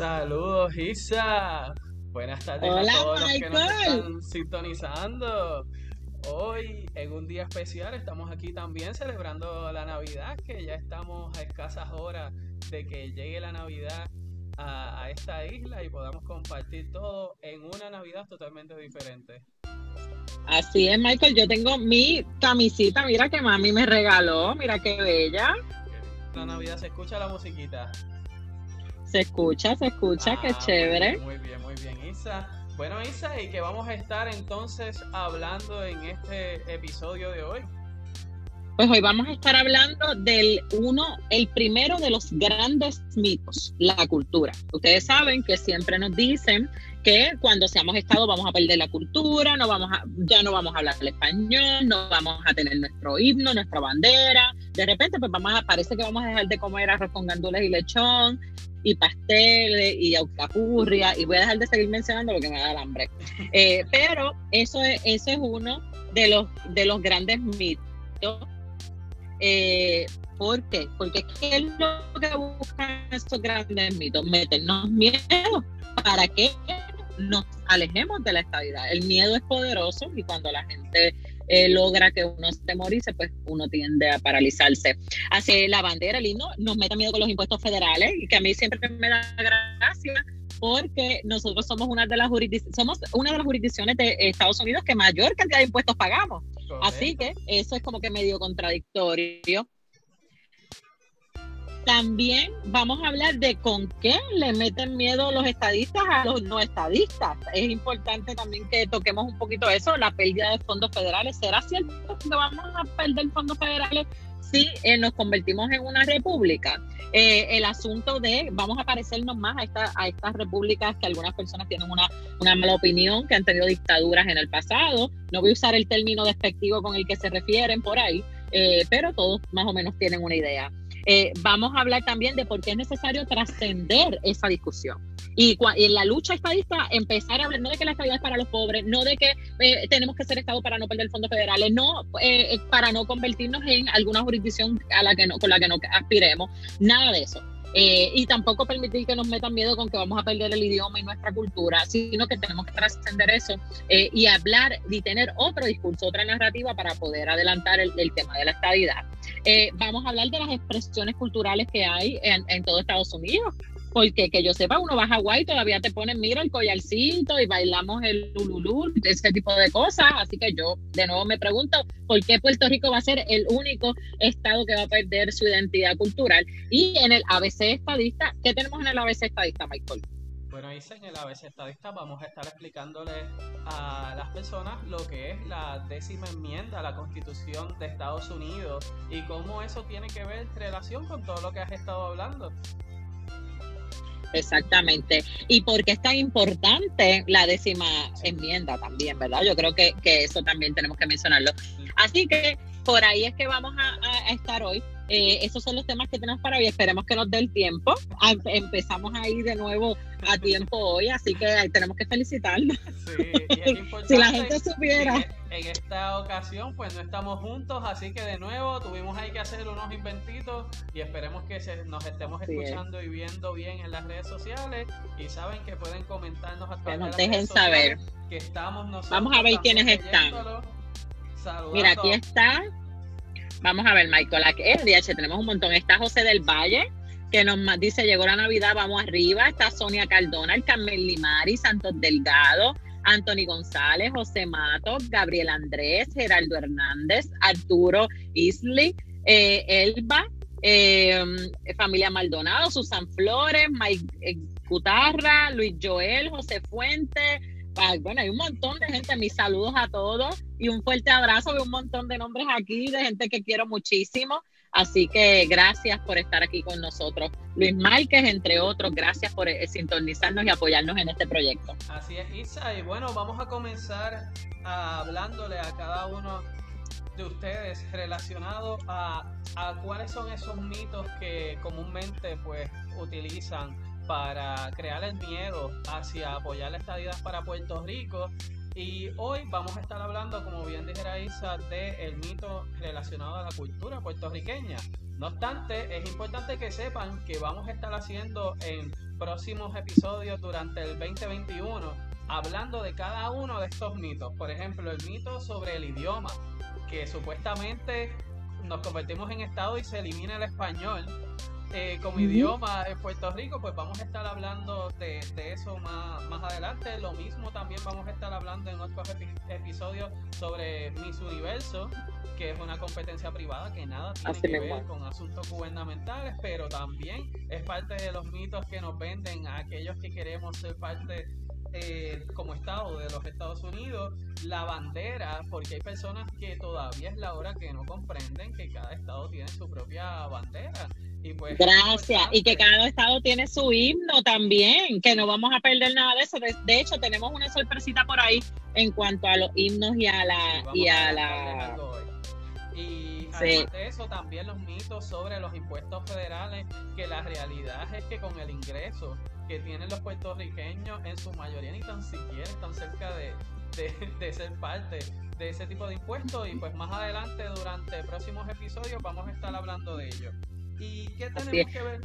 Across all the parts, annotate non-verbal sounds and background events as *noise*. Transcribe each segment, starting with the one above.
Saludos, Isa. Buenas tardes Hola, a todos los que nos Michael. están sintonizando. Hoy, en un día especial, estamos aquí también celebrando la Navidad, que ya estamos a escasas horas de que llegue la Navidad a, a esta isla y podamos compartir todo en una Navidad totalmente diferente. Así es, Michael. Yo tengo mi camisita, mira que mami me regaló, mira qué bella. La Navidad se escucha la musiquita. Se escucha, se escucha, qué Ah, chévere. Muy bien, muy bien, Isa. Bueno, Isa, y que vamos a estar entonces hablando en este episodio de hoy. Pues hoy vamos a estar hablando del uno, el primero de los grandes mitos, la cultura. Ustedes saben que siempre nos dicen que cuando seamos Estado vamos a perder la cultura, no vamos ya no vamos a hablar el español, no vamos a tener nuestro himno, nuestra bandera. De repente, pues vamos a, parece que vamos a dejar de comer arroz con gandules y lechón y pasteles y alcapurria y voy a dejar de seguir mencionando porque me da el hambre. Eh, pero eso es, eso es uno de los, de los grandes mitos. Eh, ¿Por qué? Porque ¿qué es lo que buscan estos grandes mitos? Meternos miedo para que nos alejemos de la estabilidad. El miedo es poderoso y cuando la gente eh, logra que uno se temorice, pues uno tiende a paralizarse. Así la bandera, el himno, nos mete miedo con los impuestos federales y que a mí siempre me da gracia porque nosotros somos una de las jurisdicciones, somos una de las jurisdicciones de Estados Unidos que mayor cantidad de impuestos pagamos. Así que eso es como que medio contradictorio. También vamos a hablar de con qué le meten miedo los estadistas a los no estadistas. Es importante también que toquemos un poquito eso, la pérdida de fondos federales. ¿Será cierto que vamos a perder fondos federales si eh, nos convertimos en una república? Eh, el asunto de vamos a parecernos más a, esta, a estas repúblicas que algunas personas tienen una, mala opinión, que han tenido dictaduras en el pasado. No voy a usar el término despectivo con el que se refieren por ahí, eh, pero todos más o menos tienen una idea. Eh, vamos a hablar también de por qué es necesario trascender esa discusión. Y, en la lucha estadista, empezar a hablar no de que la estabilidad es para los pobres, no de que eh, tenemos que ser Estado para no perder fondos federales, no eh, para no convertirnos en alguna jurisdicción a la que no, con la que no aspiremos, nada de eso. Eh, y tampoco permitir que nos metan miedo con que vamos a perder el idioma y nuestra cultura, sino que tenemos que trascender eso eh, y hablar y tener otro discurso, otra narrativa para poder adelantar el, el tema de la estadidad. Eh, vamos a hablar de las expresiones culturales que hay en, en todo Estados Unidos porque que yo sepa, uno va a Hawái todavía te ponen, mira, el collarcito y bailamos el lululú, ese tipo de cosas. Así que yo de nuevo me pregunto, ¿por qué Puerto Rico va a ser el único estado que va a perder su identidad cultural? Y en el ABC estadista, ¿qué tenemos en el ABC estadista, Michael? Bueno, dice en el ABC Estadista vamos a estar explicándole a las personas lo que es la décima enmienda a la Constitución de Estados Unidos y cómo eso tiene que ver en relación con todo lo que has estado hablando. Exactamente. Y por qué es tan importante la décima enmienda también, ¿verdad? Yo creo que, que eso también tenemos que mencionarlo. Así que por ahí es que vamos a, a estar hoy. Eh, esos son los temas que tenemos para hoy. Esperemos que nos dé el tiempo. Empezamos ahí de nuevo a tiempo hoy, así que tenemos que felicitarnos. Sí, y es *laughs* si la gente supiera. En, en, esta ocasión, pues no estamos juntos, así que de nuevo tuvimos ahí que hacer unos inventitos y esperemos que se, nos estemos Sí, escuchando y viendo bien en las redes sociales. Y saben que pueden comentarnos a Que través de nos las dejen redes saber. que estamos nosotros Vamos a ver quiénes están. Mira, aquí está. Vamos a ver, Michael. Aquí, eh, DH, tenemos un montón. Está José del Valle, que nos dice: Llegó la Navidad, vamos arriba. Está Sonia Cardona, el Carmen Limari, Santos Delgado, Anthony González, José Matos, Gabriel Andrés, Geraldo Hernández, Arturo Isley, eh, Elba, eh, familia Maldonado, Susan Flores, Mike eh, Cutarra, Luis Joel, José Fuente. Bueno, hay un montón de gente. Mis saludos a todos y un fuerte abrazo. Veo un montón de nombres aquí, de gente que quiero muchísimo. Así que gracias por estar aquí con nosotros. Luis Márquez, entre otros, gracias por eh, sintonizarnos y apoyarnos en este proyecto. Así es, Isa. Y bueno, vamos a comenzar a hablándole a cada uno de ustedes relacionado a, a cuáles son esos mitos que comúnmente pues utilizan para crear el miedo hacia apoyar la estadidad para Puerto Rico Y hoy vamos a estar hablando, como bien dijera Isa, del el mito relacionado a la cultura puertorriqueña. No obstante, es importante que sepan que vamos a estar haciendo en próximos episodios durante el 2021, hablando de cada uno de estos mitos. Por ejemplo, el mito sobre el idioma, que supuestamente nos convertimos en Estado y se elimina el español eh, como idioma en Puerto Rico, pues vamos a estar hablando de, eso más, más, adelante. Lo mismo también vamos a estar hablando en otros episodios sobre Miss Universo, que es una competencia privada que nada tiene que ver con asuntos gubernamentales, pero también es parte de los mitos que nos venden a aquellos que queremos ser parte eh, como Estado de los Estados Unidos, la bandera, porque hay personas que todavía es la hora que no comprenden que cada Estado tiene su propia bandera. Y pues, Gracias. Y que cada estado tiene su himno también, que no vamos a perder nada de eso. De, hecho, tenemos una sorpresita por ahí en cuanto a los himnos y a la... y a, la... Y además de eso, también los mitos sobre los impuestos federales, que la realidad es que con el ingreso que tienen los puertorriqueños, en su mayoría ni tan siquiera están cerca de, de ser parte de ese tipo de impuestos. Y pues más adelante, durante próximos episodios, vamos a estar hablando de ello. ¿Y qué tenemos que ver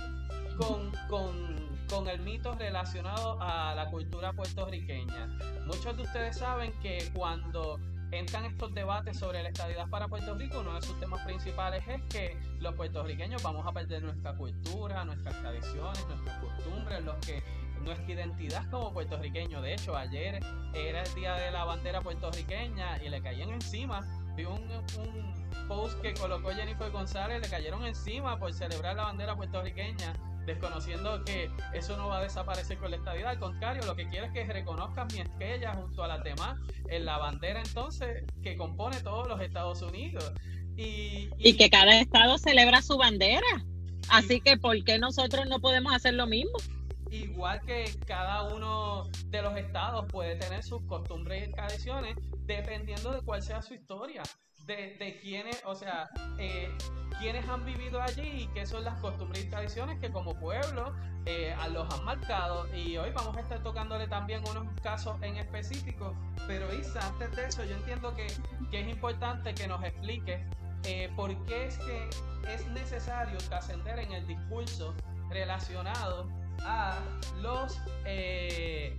con, el mito relacionado a la cultura puertorriqueña? Muchos de ustedes saben que cuando entran estos debates sobre la estadidad para Puerto Rico, uno de sus temas principales es que los puertorriqueños vamos a perder nuestra cultura, nuestras tradiciones, nuestras costumbres, los que nuestra identidad como puertorriqueños. De hecho, ayer era el día de la bandera puertorriqueña y le caían encima. Vi un post que colocó Jennifer González le cayeron encima por celebrar la bandera puertorriqueña, desconociendo que eso no va a desaparecer con la estadidad. Al contrario, lo que quiere es que reconozcan mi estrella junto a las demás en la bandera entonces que compone todos los Estados Unidos. Y, y, que cada estado celebra su bandera. Así que, ¿por qué nosotros no podemos hacer lo mismo? Igual que cada uno de los estados puede tener sus costumbres y tradiciones dependiendo de cuál sea su historia de, de quiénes, o sea, eh, quiénes han vivido allí y qué son las costumbres y tradiciones que como pueblo eh, los han marcado. Y hoy vamos a estar tocándole también unos casos en específico. Pero Isa, antes de eso, yo entiendo que, que es importante que nos explique eh, por qué es que es necesario trascender en el discurso relacionado a los eh,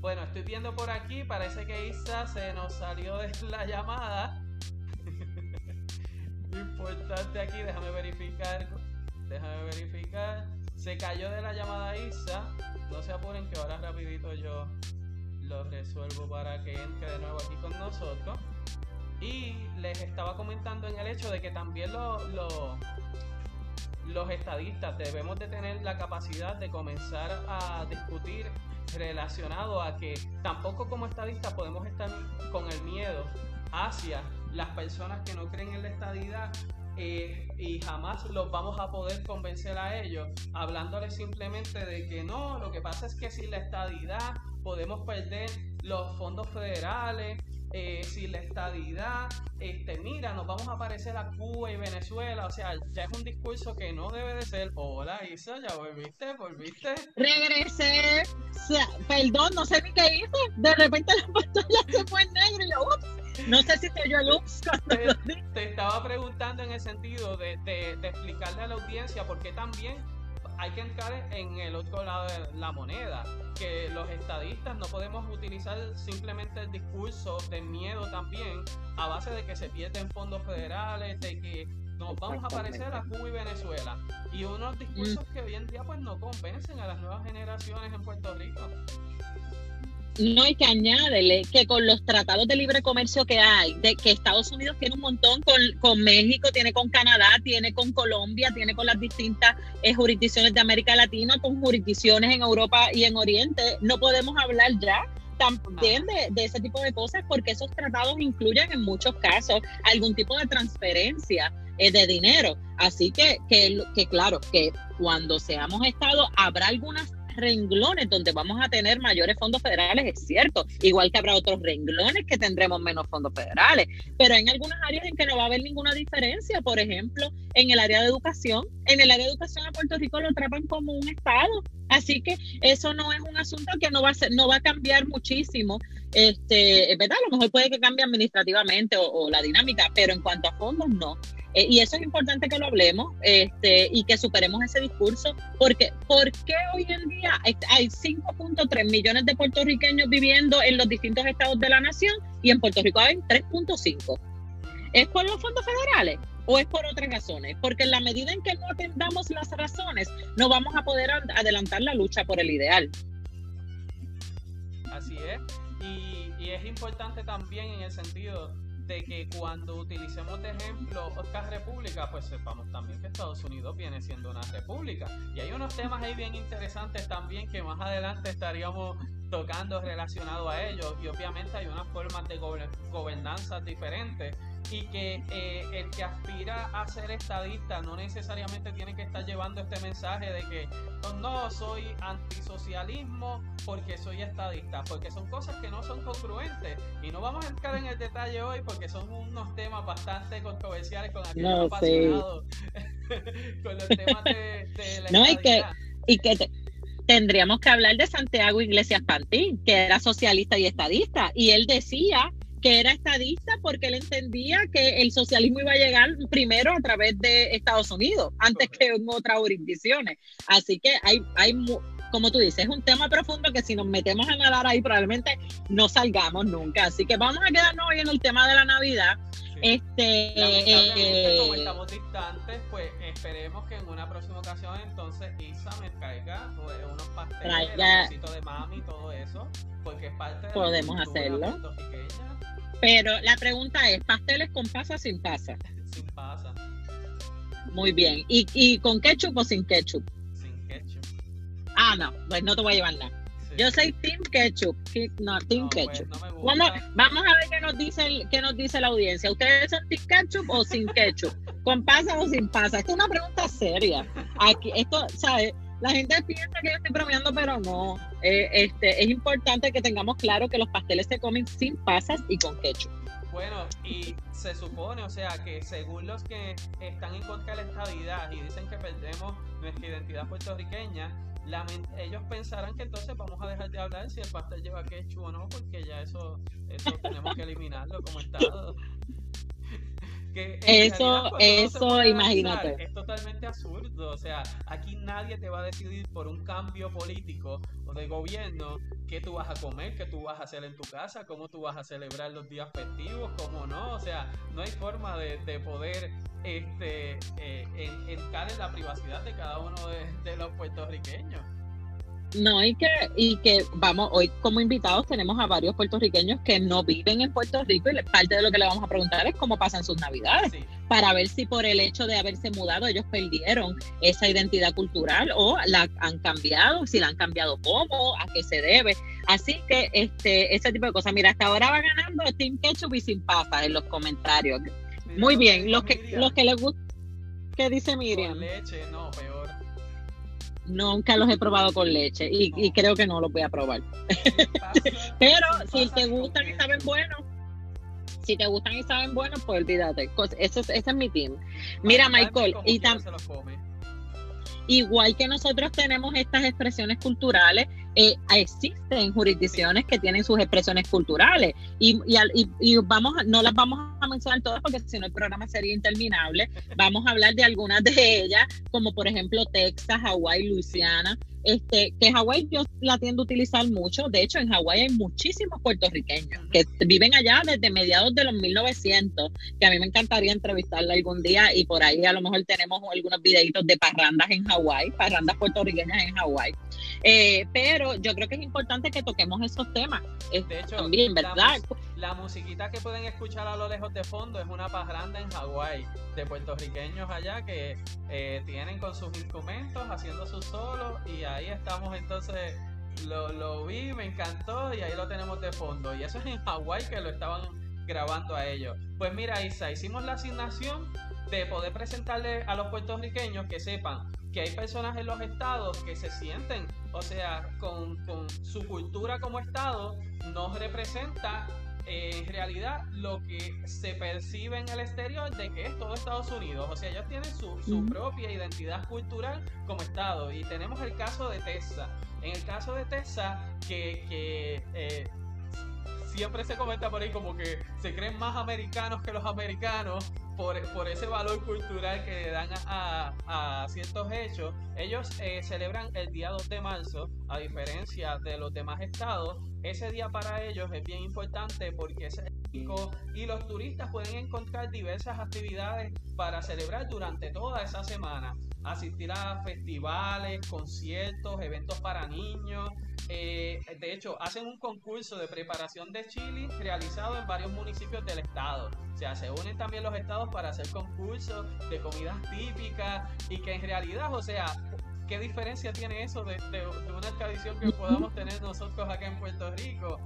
bueno, estoy viendo por aquí, parece que Isa se nos salió de *laughs* la llamada. *laughs* Importante aquí, déjame verificar. Déjame verificar. Se cayó de la llamada Isa. No se apuren que ahora rapidito yo lo resuelvo para que entre de nuevo aquí con nosotros. Y les estaba comentando en el hecho de que también los estadistas debemos de tener la capacidad de comenzar a discutir relacionado a que tampoco como estadistas podemos estar con el miedo hacia las personas que no creen en la estadidad eh, y jamás los vamos a poder convencer a ellos hablándoles simplemente de que no, lo que pasa es que sin la estadidad podemos perder los fondos federales, eh, sin la estadidad, este, mira, nos vamos a parecer a Cuba y Venezuela, o sea, ya es un discurso que no debe de ser, hola Isa, ya volviste, volviste. Regresé, perdón, no sé ni qué hice, de repente la pantalla se fue en negro y yo, ups, no sé si te oyó luz. *laughs* Te, te, estaba preguntando en el sentido de, de, de explicarle a la audiencia por qué también hay que entrar en el otro lado de la moneda, que los estadistas no podemos utilizar simplemente el discurso de miedo también a base de que se pierden fondos federales, de que nos vamos a parecer a Cuba y Venezuela. Y unos discursos mm. que hoy en día pues no convencen a las nuevas generaciones en Puerto Rico. No, hay que añádele que con los tratados de libre comercio que hay, de que Estados Unidos tiene un montón con, con México, tiene con Canadá, tiene con Colombia, tiene con las distintas eh, jurisdicciones de América Latina, con jurisdicciones en Europa y en Oriente, no podemos hablar ya también de, de, ese tipo de cosas porque esos tratados incluyen en muchos casos algún tipo de transferencia eh, de dinero. Así que, que, que claro, que cuando seamos Estado habrá algunas renglones donde vamos a tener mayores fondos federales, es cierto, igual que habrá otros renglones que tendremos menos fondos federales, pero hay algunas áreas en que no va a haber ninguna diferencia, por ejemplo, en el área de educación, en el área de educación a Puerto Rico lo tratan como un estado, así que eso no es un asunto que no va a ser, no va a cambiar muchísimo, este, ¿verdad? A lo mejor puede que cambie administrativamente o la dinámica, pero en cuanto a fondos no. Eh, y eso es importante que lo hablemos este, y que superemos ese discurso, porque ¿por qué hoy en día hay 5.3 millones de puertorriqueños viviendo en los distintos estados de la nación y en Puerto Rico hay 3.5? ¿Es por los fondos federales? ¿O es por otras razones? Porque en la medida en que no atendamos las razones, no vamos a poder adelantar la lucha por el ideal. Así es. Y, y es importante también en el sentido de que cuando utilicemos de ejemplo otras repúblicas, pues sepamos también que Estados Unidos viene siendo una república. Y hay unos temas ahí bien interesantes también que más adelante estaríamos tocando relacionado a ellos. Y obviamente hay unas formas de gobernanza diferentes y que eh, el que aspira a ser estadista no necesariamente tiene que estar llevando este mensaje de que oh, no soy antisocialismo porque soy estadista, porque son cosas que no son congruentes. Y no vamos a entrar en el detalle hoy porque son unos temas bastante controversiales con aquellos apasionados *laughs* con los temas de, la no, y que, y que tendríamos que hablar de Santiago Iglesias Pantín, que era socialista y estadista, y él decía que era estadista porque él entendía que el socialismo iba a llegar primero a través de Estados Unidos, antes que en otras jurisdicciones. Así que hay, hay, como tú dices, es un tema profundo que si nos metemos a nadar ahí probablemente no salgamos nunca. Así que vamos a quedarnos hoy en el tema de la Navidad. Este, como eh, estamos distantes, pues esperemos que en una próxima ocasión entonces Isa me traiga pues, unos pasteles, el de mami, todo eso, porque es parte de Podemos hacerlo. Pero la pregunta es, ¿pasteles con pasa o sin pasa? Sin pasa. Muy bien. ¿Y, ¿Y con ketchup o sin ketchup? Sin ketchup. Ah, no, pues no te voy a llevar nada. Yo soy Team Ketchup. No, Team pues, Ketchup. vamos, vamos, a ver qué nos, dice qué nos dice la audiencia. ¿Ustedes son Team Ketchup o sin Ketchup? ¿Con pasa o sin pasa? Esta es una pregunta seria. Aquí, esto, ¿sabes? La gente piensa que yo estoy bromeando, pero no. Eh, este, es importante que tengamos claro que los pasteles se comen sin pasas y con ketchup. Bueno, y se supone, o sea, que según los que están en contra de la estabilidad y dicen que perdemos nuestra identidad puertorriqueña, ellos pensarán que entonces vamos a dejar de hablar si el pastel lleva ketchup o no, porque ya eso, eso tenemos que eliminarlo como estado eso, eso, imagínate. es totalmente absurdo. O sea, aquí nadie te va a decidir por un cambio político o de gobierno qué tú vas a comer, qué tú vas a hacer en tu casa, cómo tú vas a celebrar los días festivos, cómo no. O sea, no hay forma de, poder este, eh, entrar en la privacidad de cada uno de los puertorriqueños. No, y que, y que vamos, hoy como invitados tenemos a varios puertorriqueños que no viven en Puerto Rico y parte de lo que le vamos a preguntar es cómo pasan sus navidades, para ver si por el hecho de haberse mudado ellos perdieron esa identidad cultural o la han cambiado, si la han cambiado cómo, a qué se debe. Así que este, ese tipo de cosas. Mira, hasta ahora va ganando Team Ketchup y sin pasas en los comentarios. Muy bien, los que, los que les gusta, ¿qué dice Miriam? leche, no, peor. Nunca los he probado con leche y, creo que no los voy a probar. *laughs* Pero si te gustan y saben buenos, si te gustan y saben buenos, pues olvídate. Ese es, ese es mi team. Mira, Michael, y también igual que nosotros tenemos estas expresiones culturales, eh, existen jurisdicciones que tienen sus expresiones culturales y, y, vamos no las vamos a mencionar todas porque si no el programa sería interminable. Vamos a hablar de algunas de ellas, como por ejemplo Texas, Hawái, Luisiana, este, que Hawái yo la tiendo a utilizar mucho. De hecho, en Hawái hay muchísimos puertorriqueños que viven allá desde mediados de los 1900, que a mí me encantaría entrevistarla algún día y por ahí a lo mejor tenemos algunos videitos de parrandas en Hawái, parrandas puertorriqueñas en Hawái. Eh, pero yo creo que es importante que toquemos esos temas. De hecho, también, ¿verdad? La, musiquita que pueden escuchar a lo lejos de fondo es una parranda en Hawái de puertorriqueños allá que eh, tienen con sus instrumentos haciendo sus solos y ahí estamos entonces lo, lo vi, me encantó y ahí lo tenemos de fondo. Y eso es en Hawái que lo estaban grabando a ellos. Pues mira, Isa, hicimos la asignación de poder presentarle a los puertorriqueños que sepan que hay personas en los estados que se sienten, o sea, con, con su cultura como estado, no representa en realidad lo que se percibe en el exterior de que es todo Estados Unidos. O sea, ellos tienen su, su propia identidad cultural como Estado. Y tenemos el caso de Texas. En el caso de Texas, que, que eh, siempre se comenta por ahí como que se creen más americanos que los americanos por, por ese valor cultural que dan a, a, ciertos hechos. Ellos eh, celebran el día 2 de marzo, a diferencia de los demás estados. Ese día para ellos es bien importante porque es y los turistas pueden encontrar diversas actividades para celebrar durante toda esa semana. Asistir a festivales, conciertos, eventos para niños, eh, de hecho, hacen un concurso de preparación de chili realizado en varios municipios del estado. O sea, se unen también los estados para hacer concursos de comidas típicas y que en realidad, o sea, ¿qué diferencia tiene eso de, una tradición que podamos tener nosotros acá en Puerto Rico?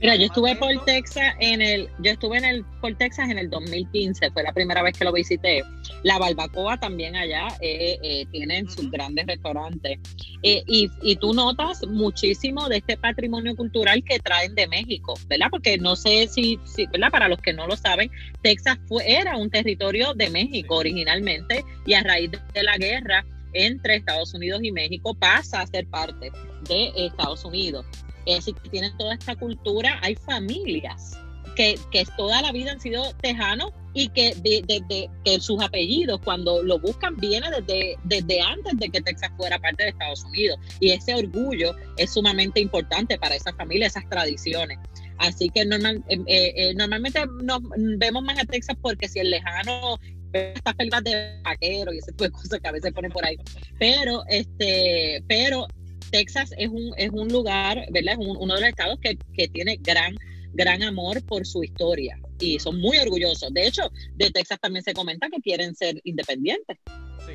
Mira, yo estuve por Texas en el, yo estuve en el por Texas en el 2015, fue la primera vez que lo visité. La barbacoa también allá eh, eh, tienen sus grandes restaurantes eh, y, y, tú notas muchísimo de este patrimonio cultural que traen de México, ¿verdad? Porque no sé si, si ¿verdad? Para los que no lo saben, Texas fue era un territorio de México originalmente y a raíz de la guerra entre Estados Unidos y México pasa a ser parte de Estados Unidos es decir, que tienen toda esta cultura, hay familias que, que toda la vida han sido tejanos y que desde que sus apellidos cuando lo buscan viene desde, desde antes de que Texas fuera parte de Estados Unidos y ese orgullo es sumamente importante para esa familia, esas tradiciones. Así que normal, eh, eh, eh, normalmente nos vemos más a Texas porque si el lejano estas películas de vaquero y ese tipo de cosas que a veces ponen por ahí. Pero, este, pero Texas es un, es un lugar, ¿verdad? Es uno de los estados que, tiene gran, gran amor por su historia y son muy orgullosos. De hecho, de Texas también se comenta que quieren ser independientes. Sí.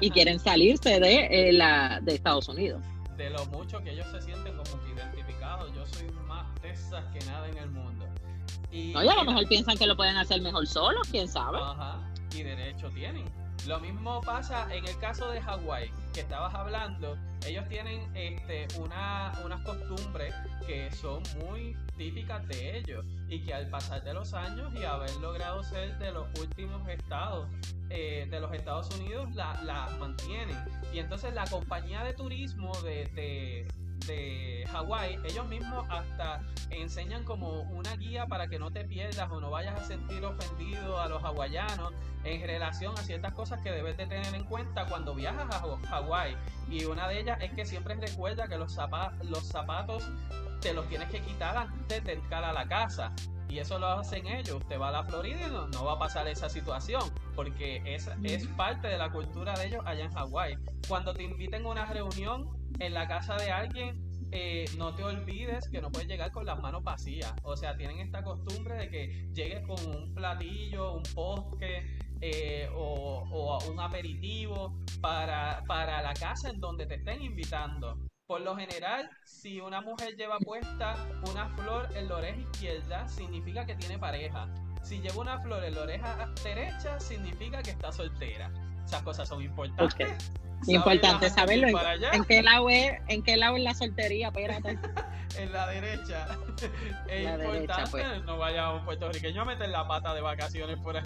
y quieren salirse de, eh, la, de Estados Unidos. De lo mucho que ellos se sienten como identificados, yo soy más Texas que nada en el mundo. Y, no, y a lo mejor piensan que lo pueden hacer mejor solos, quién sabe. Ajá, y derecho tienen. Lo mismo pasa en el caso de Hawái, que estabas hablando. Ellos tienen este, una, unas costumbres que son muy típicas de ellos y que al pasar de los años y haber logrado ser de los últimos estados eh, de los Estados Unidos, la, la, mantienen. Y entonces la compañía de turismo de Hawái, ellos mismos hasta enseñan como una guía para que no te pierdas o no vayas a sentir ofendido a los hawaianos en relación a ciertas cosas que debes de tener en cuenta cuando viajas a Hawái. Y una de ellas es que siempre recuerda que los, zapatos, los zapatos te los tienes que quitar antes de entrar a la casa. Y eso lo hacen ellos. Usted va a la Florida y no, va a pasar esa situación. Porque es, es parte de la cultura de ellos allá en Hawái. Cuando te inviten a una reunión en la casa de alguien, eh, no te olvides que no puedes llegar con las manos vacías. O sea, tienen esta costumbre de que llegues con un platillo, un postre eh, o, un aperitivo para, para la casa en donde te estén invitando. Por lo general, si una mujer lleva puesta una flor en la oreja izquierda, significa que tiene pareja. Si lleva una flor en la oreja derecha, significa que está soltera. Esas cosas son importantes. Importante saberlo. En, qué lado es, ¿En qué lado es la soltería? Espérate. *laughs* en la derecha. *laughs* Es importante pues. no vaya a un puertorriqueño a meter la pata de vacaciones por ahí.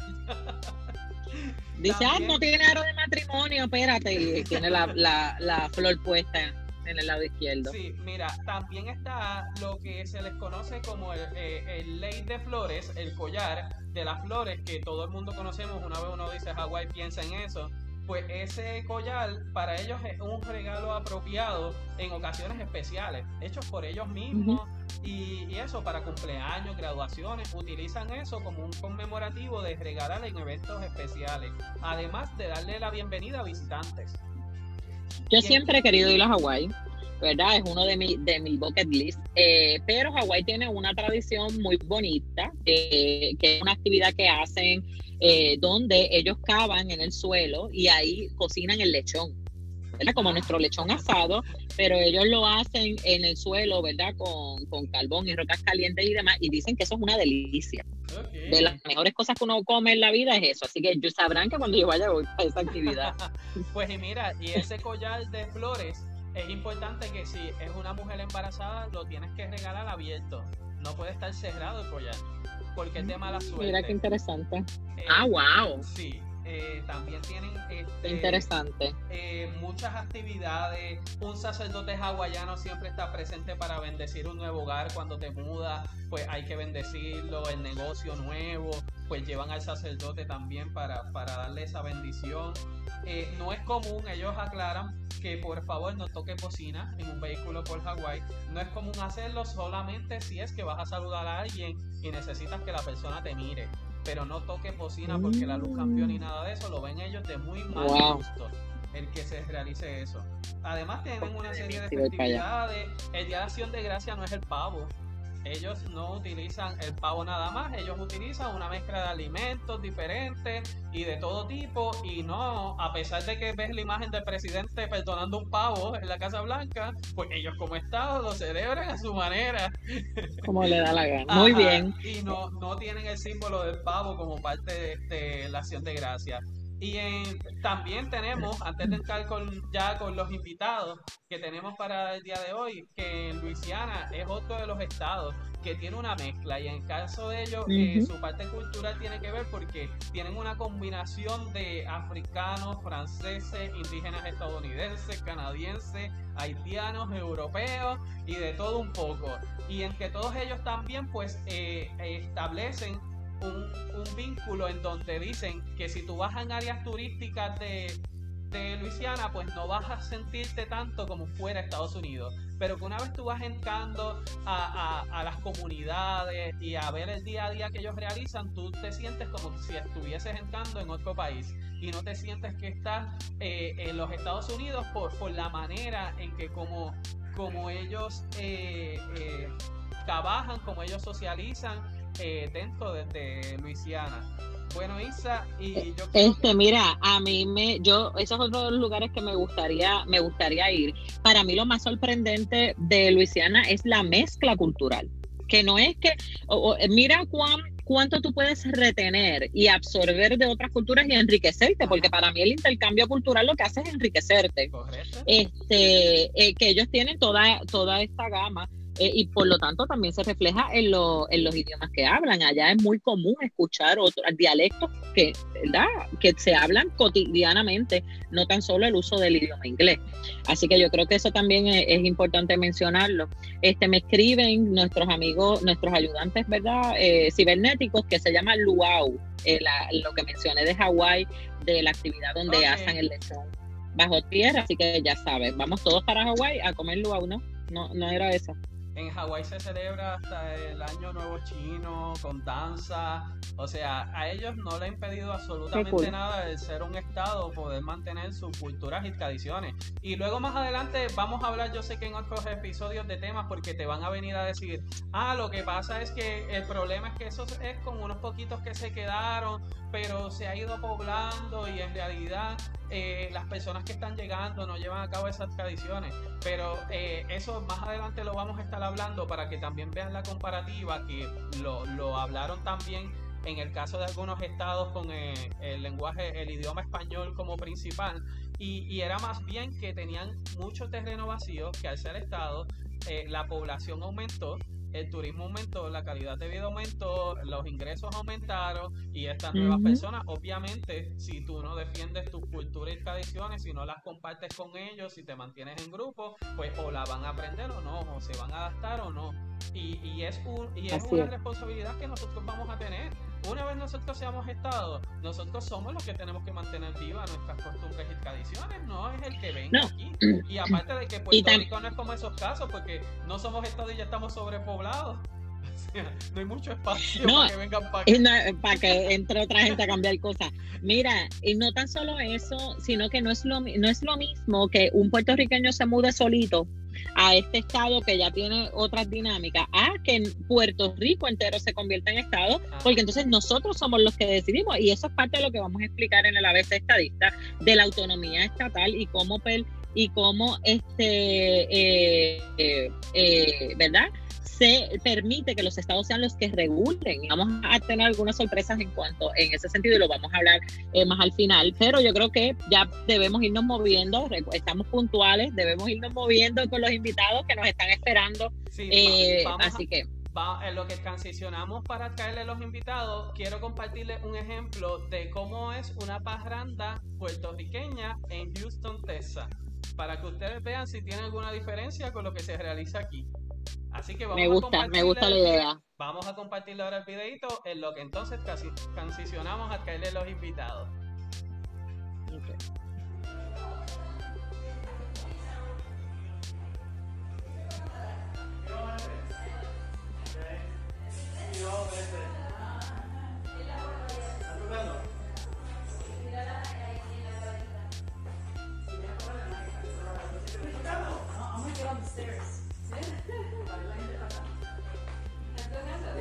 Dice, ah, no tiene aro de matrimonio, espérate, y tiene la, la, la flor puesta en el lado izquierdo. Sí, mira, también está lo que se les conoce como el, eh, el ley de flores, el collar de las flores que todo el mundo conocemos. Una vez uno dice Hawái, piensa en eso pues ese collar para ellos es un regalo apropiado en ocasiones especiales, hechos por ellos mismos y, eso para cumpleaños, graduaciones, utilizan eso como un conmemorativo de regalar en eventos especiales, además de darle la bienvenida a visitantes. Yo siempre he querido ir a Hawái. ¿verdad? Es uno de mi, de mi bucket list. Eh, pero Hawái tiene una tradición muy bonita, que es una actividad que hacen eh, donde ellos cavan en el suelo y ahí cocinan el lechón. Como nuestro lechón asado, pero ellos lo hacen en el suelo, ¿verdad? Con, con carbón y rocas calientes y demás, y dicen que eso es una delicia. De las mejores cosas que uno come en la vida es eso, así que ellos sabrán que cuando yo vaya voy a esa actividad. *laughs* pues y mira, y ese collar de flores, es importante que si es una mujer embarazada, lo tienes que regalar abierto, no puede estar cerrado el collar, porque es de mala suerte. Mira qué interesante. Eh, ah, wow. Sí, eh, también tienen este, interesante. eh, muchas actividades. Un sacerdote hawaiano siempre está presente para bendecir un nuevo hogar cuando te mudas pues hay que bendecirlo el negocio nuevo pues llevan al sacerdote también para, para darle esa bendición. Eh, no es común ellos aclaran que por favor no toque bocina en un vehículo por Hawái. No es común hacerlo solamente si es que vas a saludar a alguien y necesitas que la persona te mire. Pero no toque bocina porque la luz cambió ni nada de eso, lo ven ellos de muy mal gusto el que se realice eso. Además tienen una serie de festividades, el Día de Acción de Gracia no es el pavo, ellos no utilizan el pavo nada más, ellos utilizan una mezcla de alimentos diferentes y de todo tipo y no, a pesar de que ves la imagen del presidente perdonando un pavo en la Casa Blanca, pues ellos como Estado lo celebran a su manera. Como le da la gana. *laughs* Muy bien. Y no, no tienen el símbolo del pavo como parte de la acción de gracia. Y también tenemos, antes de entrar con, ya con los invitados que tenemos para el día de hoy, que en Luisiana es otro de los estados que tiene una mezcla y en caso de ellos eh, su parte cultural tiene que ver porque tienen una combinación de africanos, franceses, indígenas estadounidenses, canadienses, haitianos, europeos y de todo un poco. Y en que todos ellos también pues eh, establecen un, vínculo en donde dicen que si tú vas en áreas turísticas de, Luisiana, pues no vas a sentirte tanto como fuera Estados Unidos. Pero que una vez tú vas entrando a, las comunidades y a ver el día a día que ellos realizan, tú te sientes como si estuvieses entrando en otro país y no te sientes que estás eh, en los Estados Unidos por, por la manera en que como, como ellos eh, eh, trabajan, como ellos socializan eh, dentro de, Luisiana. Bueno, Isa, y eh, yo Este, mira, a mí me, yo, esos otros lugares que me gustaría, me gustaría ir. Para mí lo más sorprendente de Luisiana es la mezcla cultural. Que no es que, mira cuán, cuánto tú puedes retener y absorber de otras culturas y enriquecerte, porque para mí el intercambio cultural lo que hace es enriquecerte. Este, eh, que ellos tienen toda, toda esta gama eh, y por lo tanto también se refleja en, en los idiomas que hablan. Allá es muy común escuchar otros dialectos que, ¿verdad? que se hablan cotidianamente, no tan solo el uso del idioma inglés. Así que yo creo que eso también es, importante mencionarlo. Este, me escriben nuestros amigos, nuestros ayudantes ¿verdad? Eh, cibernéticos que se llama Luau, eh, lo que mencioné de Hawái, de la actividad donde hacen el lechón bajo tierra, así que ya sabes, vamos todos para Hawái a comer luau, ¿no? No, no era eso. En Hawái se celebra hasta el año nuevo chino con danza. O sea, a ellos no le ha impedido absolutamente nada el ser un estado, poder mantener sus culturas y tradiciones. Y luego más adelante vamos a hablar, yo sé que en otros episodios de temas, porque te van a venir a decir, ah, lo que pasa es que el problema es que eso es con unos poquitos que se quedaron, pero se ha ido poblando y en realidad eh, las personas que están llegando no llevan a cabo esas tradiciones. Pero eh, eso más adelante lo vamos a estar hablando para que también vean la comparativa, que lo, lo hablaron también en el caso de algunos estados con eh, el lenguaje, el idioma español como principal. Y, y, era más bien que tenían mucho terreno vacío, que al ser estado, la población aumentó el turismo aumentó, la calidad de vida aumentó, los ingresos aumentaron y estas nuevas personas, obviamente, si tú no defiendes tus culturas y tradiciones, si no las compartes con ellos, si te mantienes en grupo, pues o la van a aprender o no, o se van a adaptar o no. Y, y es, un, y es una responsabilidad que nosotros vamos a tener una vez nosotros seamos Estado, nosotros somos los que tenemos que mantener vivas nuestras costumbres y tradiciones, no es el que venga aquí. Y aparte de que Puerto Rico no es como esos casos, porque no somos Estado y ya estamos sobrepoblados. *laughs* no hay mucho espacio para que vengan para acá. para que entre otra gente a cambiar cosas. Mira, y no tan solo eso, sino que no es lo, no es lo mismo que un puertorriqueño se mude solito a este estado que ya tiene otras dinámicas, a que Puerto Rico entero se convierta en estado, ah. porque entonces nosotros somos los que decidimos y eso es parte de lo que vamos a explicar en el ABC estadista de la autonomía estatal y cómo y cómo este, eh, eh, ¿verdad? Se permite que los estados sean los que regulen. Vamos a tener algunas sorpresas en cuanto en ese sentido y lo vamos a hablar eh, más al final. Pero yo creo que ya debemos irnos moviendo, estamos puntuales, debemos irnos moviendo con los invitados que nos están esperando. Eh, así que en lo que transicionamos para traerle los invitados, quiero compartirles un ejemplo de cómo es una parranda puertorriqueña en Houston, Texas, para que ustedes vean si tiene alguna diferencia con lo que se realiza aquí. Así que vamos me gusta, me gusta la idea. Vamos a compartirle ahora el videito en lo que entonces casi transicionamos a caerle los invitados.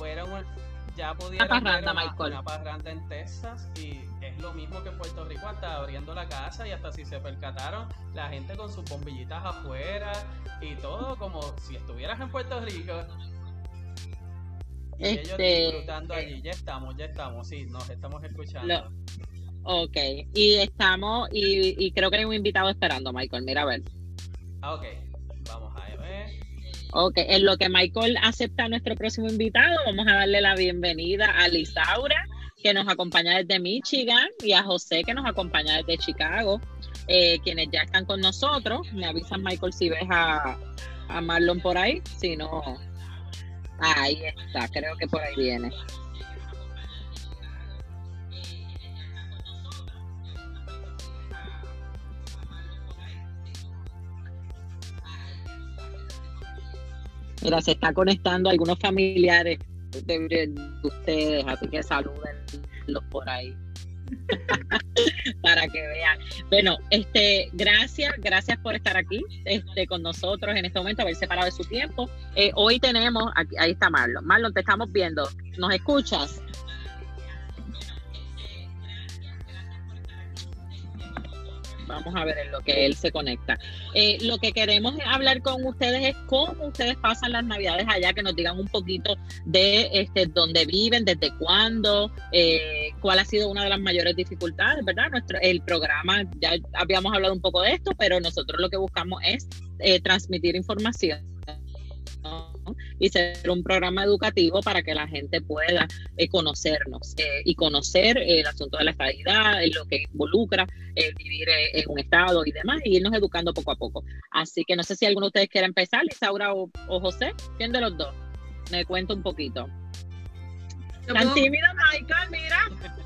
fueron ya pudieron una parranda, una, Michael. una parranda en Texas y es lo mismo que Puerto Rico hasta abriendo la casa y hasta si se percataron la gente con sus bombillitas afuera y todo como si estuvieras en Puerto Rico y ellos Este, disfrutando allí ya estamos ya estamos sí nos estamos escuchando Lo- Ok, y estamos, y, y creo que hay un invitado esperando, Michael. Mira a ver. ah ok Ok, en lo que Michael acepta a nuestro próximo invitado, vamos a darle la bienvenida a Lisaura, que nos acompaña desde Michigan, y a José, que nos acompaña desde Chicago, eh, quienes ya están con nosotros. Me avisan, Michael, si ves a, a Marlon por ahí. Si no, ahí está, creo que por ahí viene. Mira, se está conectando algunos familiares de, ustedes, así que salúdenlos por ahí. *laughs* para que vean. Bueno, este, gracias, gracias por estar aquí este, con nosotros en este momento, haber separado de su tiempo. Eh, hoy tenemos, aquí, ahí está Marlon. Marlon, te estamos viendo. ¿Nos escuchas? Vamos a ver en lo que él se conecta. Eh, lo que queremos hablar con ustedes es cómo ustedes pasan las navidades allá, que nos digan un poquito de este, dónde viven, desde cuándo, eh, cuál ha sido una de las mayores dificultades, ¿verdad? Nuestro, el programa, ya habíamos hablado un poco de esto, pero nosotros lo que buscamos es eh, transmitir información y ser un programa educativo para que la gente pueda eh, conocernos eh, y conocer el asunto de la estabilidad, lo que involucra vivir en un estado y demás, y irnos educando poco a poco. Así que no sé si alguno de ustedes quiere empezar, Isaura o, José, ¿quién de los dos? Me cuento un poquito. Tan tímida, Michael, mira. *laughs*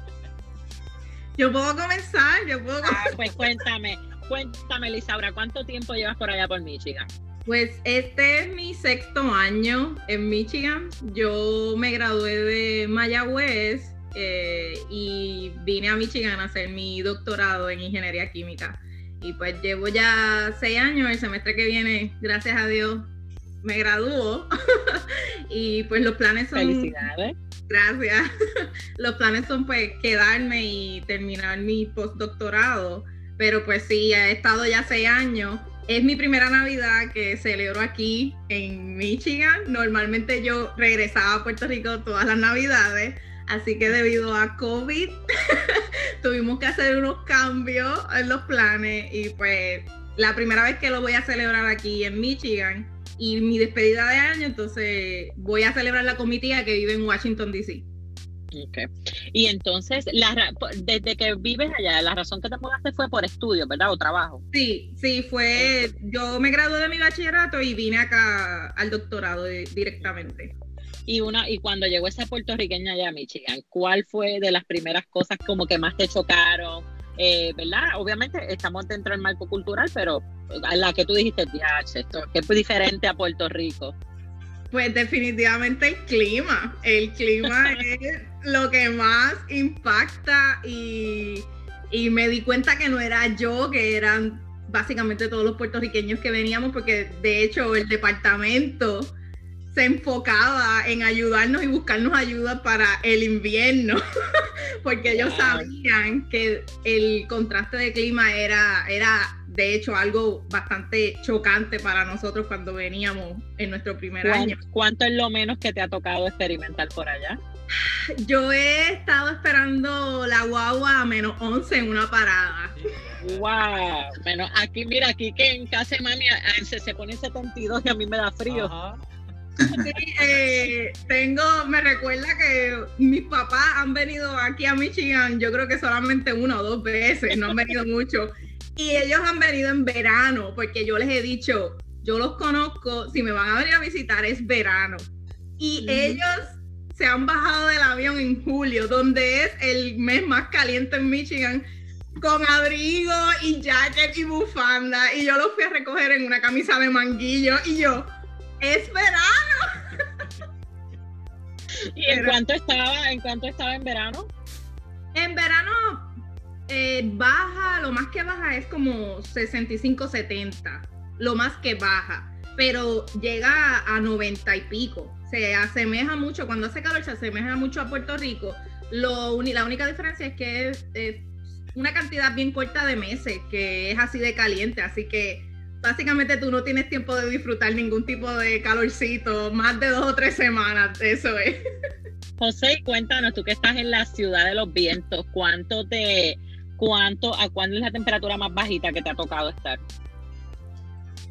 Yo puedo comenzar, yo puedo ah, pues cuéntame, cuéntame, Lisaura, ¿cuánto tiempo llevas por allá por Michigan? Pues este es mi sexto año en Michigan. Yo me gradué de Mayagüez eh, y vine a Michigan a hacer mi doctorado en ingeniería química. Y pues llevo ya seis años, el semestre que viene, gracias a Dios, me graduó. *laughs* y pues los planes son... Felicidades. Gracias. *laughs* los planes son pues quedarme y terminar mi postdoctorado. Pero pues sí, he estado ya seis años es mi primera Navidad que celebro aquí en Michigan. Normalmente yo regresaba a Puerto Rico todas las Navidades, así que debido a COVID *laughs* tuvimos que hacer unos cambios en los planes y pues la primera vez que lo voy a celebrar aquí en Michigan y mi despedida de año, entonces voy a celebrar la comitiva que vive en Washington, D.C. Okay. Y entonces, la, desde que vives allá, la razón que te mudaste fue por estudio, ¿verdad? O trabajo. Sí, sí, fue. Yo me gradué de mi bachillerato y vine acá al doctorado directamente. Y una y cuando llegó esa puertorriqueña allá a Michigan, ¿cuál fue de las primeras cosas como que más te chocaron? Eh, ¿Verdad? Obviamente estamos dentro del marco cultural, pero la que tú dijiste, esto que es diferente a Puerto Rico. Pues definitivamente el clima. El clima *laughs* es lo que más impacta y, me di cuenta que no era yo, que eran básicamente todos los puertorriqueños que veníamos, porque de hecho el departamento se enfocaba en ayudarnos y buscarnos ayuda para el invierno, *laughs* porque ellos sabían que el contraste de clima era, era de hecho algo bastante chocante para nosotros cuando veníamos en nuestro primer año. ¿Cuánto es lo menos que te ha tocado experimentar por allá? Yo he estado esperando la guagua a menos 11 en una parada. Wow, bueno, aquí mira, aquí que en casa de mami se, se pone 72 y a mí me da frío. Sí, eh, tengo, me recuerda que mis papás han venido aquí a Michigan, yo creo que solamente una o dos veces, no han venido mucho. Y ellos han venido en verano, porque yo les he dicho, yo los conozco, si me van a venir a visitar es verano. Y ellos se han bajado del avión en julio, donde es el mes más caliente en Michigan, con abrigo y jacket y bufanda. Y yo los fui a recoger en una camisa de manguillo y yo, es verano. *laughs* ¿Y en cuánto estaba, en cuánto estaba en verano? En verano eh, baja, lo más que baja es como 65, 70, lo más que baja, pero llega a 90 y pico. Se asemeja mucho, cuando hace calor se asemeja mucho a Puerto Rico. Lo, la única diferencia es que es, una cantidad bien corta de meses, que es así de caliente, así que básicamente tú no tienes tiempo de disfrutar ningún tipo de calorcito, más de dos o tres semanas, eso es. *laughs* José, cuéntanos, tú que estás en la ciudad de los vientos, ¿cuánto te, ¿cuánto, a cuándo es la temperatura más bajita que te ha tocado estar?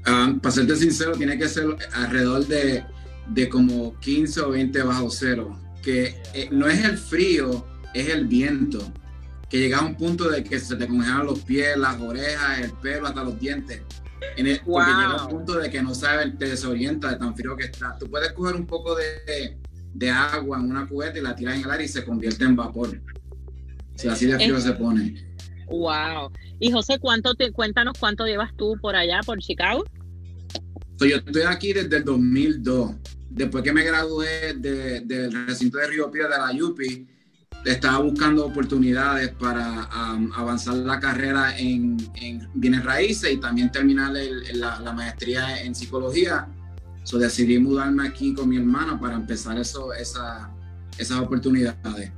Ah, para serte sincero, tiene que ser alrededor de, de como 15 o 20 bajo cero, que eh, no es el frío, es el viento, que llega a un punto de que se te congelan los pies, las orejas, el pelo, hasta los dientes. En el, Porque llega a un punto de que no sabes, te desorienta de tan frío que está. Tú puedes coger un poco de, de agua en una cubeta y la tiras en el aire y se convierte en vapor. Si así de frío se pone. Wow. Y José, ¿cuánto te, cuéntanos cuánto llevas tú por allá, por Chicago? Yo estoy aquí desde el 2002. Después que me gradué del recinto de Río Piedra de la Yupi, estaba buscando oportunidades para avanzar la carrera en, bienes raíces y también terminar la, maestría en psicología. So decidí mudarme aquí con mi hermana para empezar eso, esa, esas oportunidades.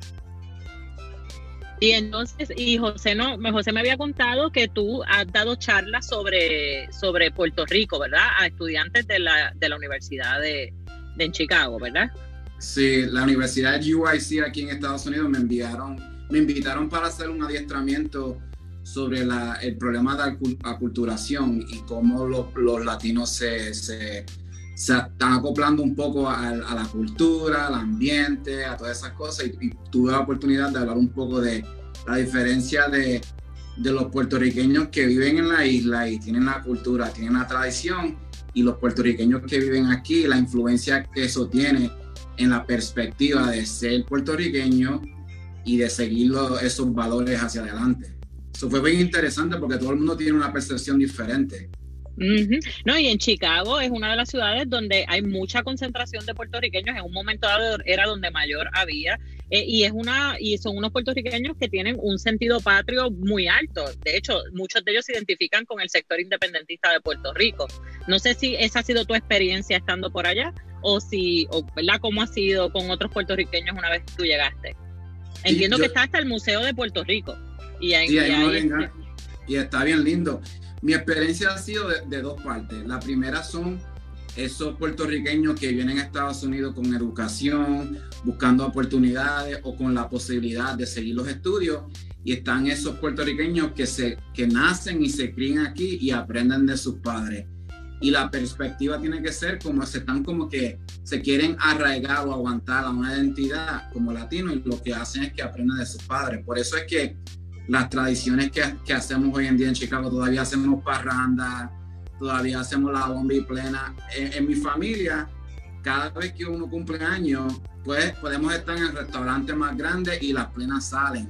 Y entonces, y José no, José me había contado que tú has dado charlas sobre, sobre Puerto Rico, ¿verdad? A estudiantes de la, de la Universidad de, de Chicago, ¿verdad? Sí, la Universidad UIC aquí en Estados Unidos me enviaron, me invitaron para hacer un adiestramiento sobre la, el problema de aculturación y cómo los, los latinos se, se, se, están acoplando un poco a, la cultura, al ambiente, a todas esas cosas. Y, tuve la oportunidad de hablar un poco de la diferencia de, de los puertorriqueños que viven en la isla y tienen la cultura, tienen la tradición, y los puertorriqueños que viven aquí, la influencia que eso tiene en la perspectiva de ser puertorriqueño y de seguir esos valores hacia adelante. Eso fue bien interesante porque todo el mundo tiene una percepción diferente. No, y en Chicago es una de las ciudades donde hay mucha concentración de puertorriqueños. En un momento dado era donde mayor había. Eh, y es una y son unos puertorriqueños que tienen un sentido patrio muy alto. De hecho, muchos de ellos se identifican con el sector independentista de Puerto Rico. No sé si esa ha sido tu experiencia estando por allá o si, o, ¿verdad? ¿Cómo ha sido con otros puertorriqueños una vez que tú llegaste? Entiendo que está hasta el Museo de Puerto Rico. Y, ahí, y, y está bien lindo. Mi experiencia ha sido de, dos partes. La primera son esos puertorriqueños que vienen a Estados Unidos con educación, buscando oportunidades o con la posibilidad de seguir los estudios. Y están esos puertorriqueños que, se, que nacen y se crían aquí y aprenden de sus padres y la perspectiva tiene que ser como se están como que se quieren arraigar o aguantar a una identidad como latino y lo que hacen es que aprenden de sus padres. Por eso es que las tradiciones que, que hacemos hoy en día en Chicago, todavía hacemos parranda, todavía hacemos la bomba y plena. En, mi familia, cada vez que uno cumple años, pues podemos estar en el restaurante más grande y las plenas salen.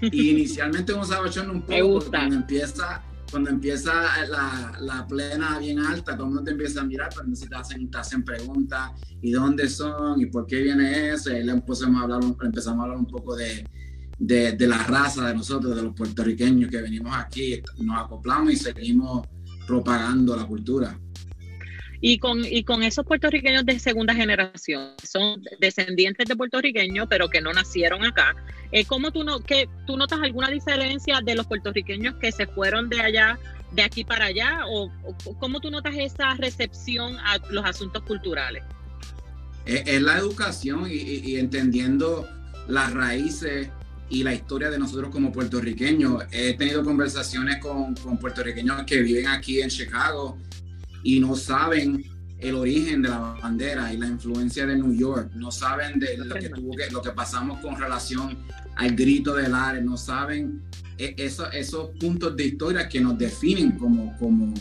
Y *laughs* inicialmente uno se va un poco cuando empieza cuando empieza la, la, plena bien alta, todo el mundo te empieza a mirar, pero si te hacen, te hacen preguntas, ¿y dónde son? ¿Y por qué viene eso? Y le empezamos a hablar, empezamos a hablar un poco de, de, de, la raza de nosotros, de los puertorriqueños que venimos aquí, nos acoplamos y seguimos propagando la cultura. Y con, y con esos puertorriqueños de segunda generación, son descendientes de puertorriqueños, pero que no nacieron acá, eh, ¿cómo tú, no, que, tú notas alguna diferencia de los puertorriqueños que se fueron de allá, de aquí para allá? ¿O, cómo tú notas esa recepción a los asuntos culturales? Es, la educación y, y, entendiendo las raíces y la historia de nosotros como puertorriqueños. He tenido conversaciones con, con puertorriqueños que viven aquí en Chicago y no saben el origen de la bandera y la influencia de New York, no saben de lo que, tuvo que, lo que pasamos con relación al grito del Ares, no saben e, esos puntos de historia que nos definen como, como,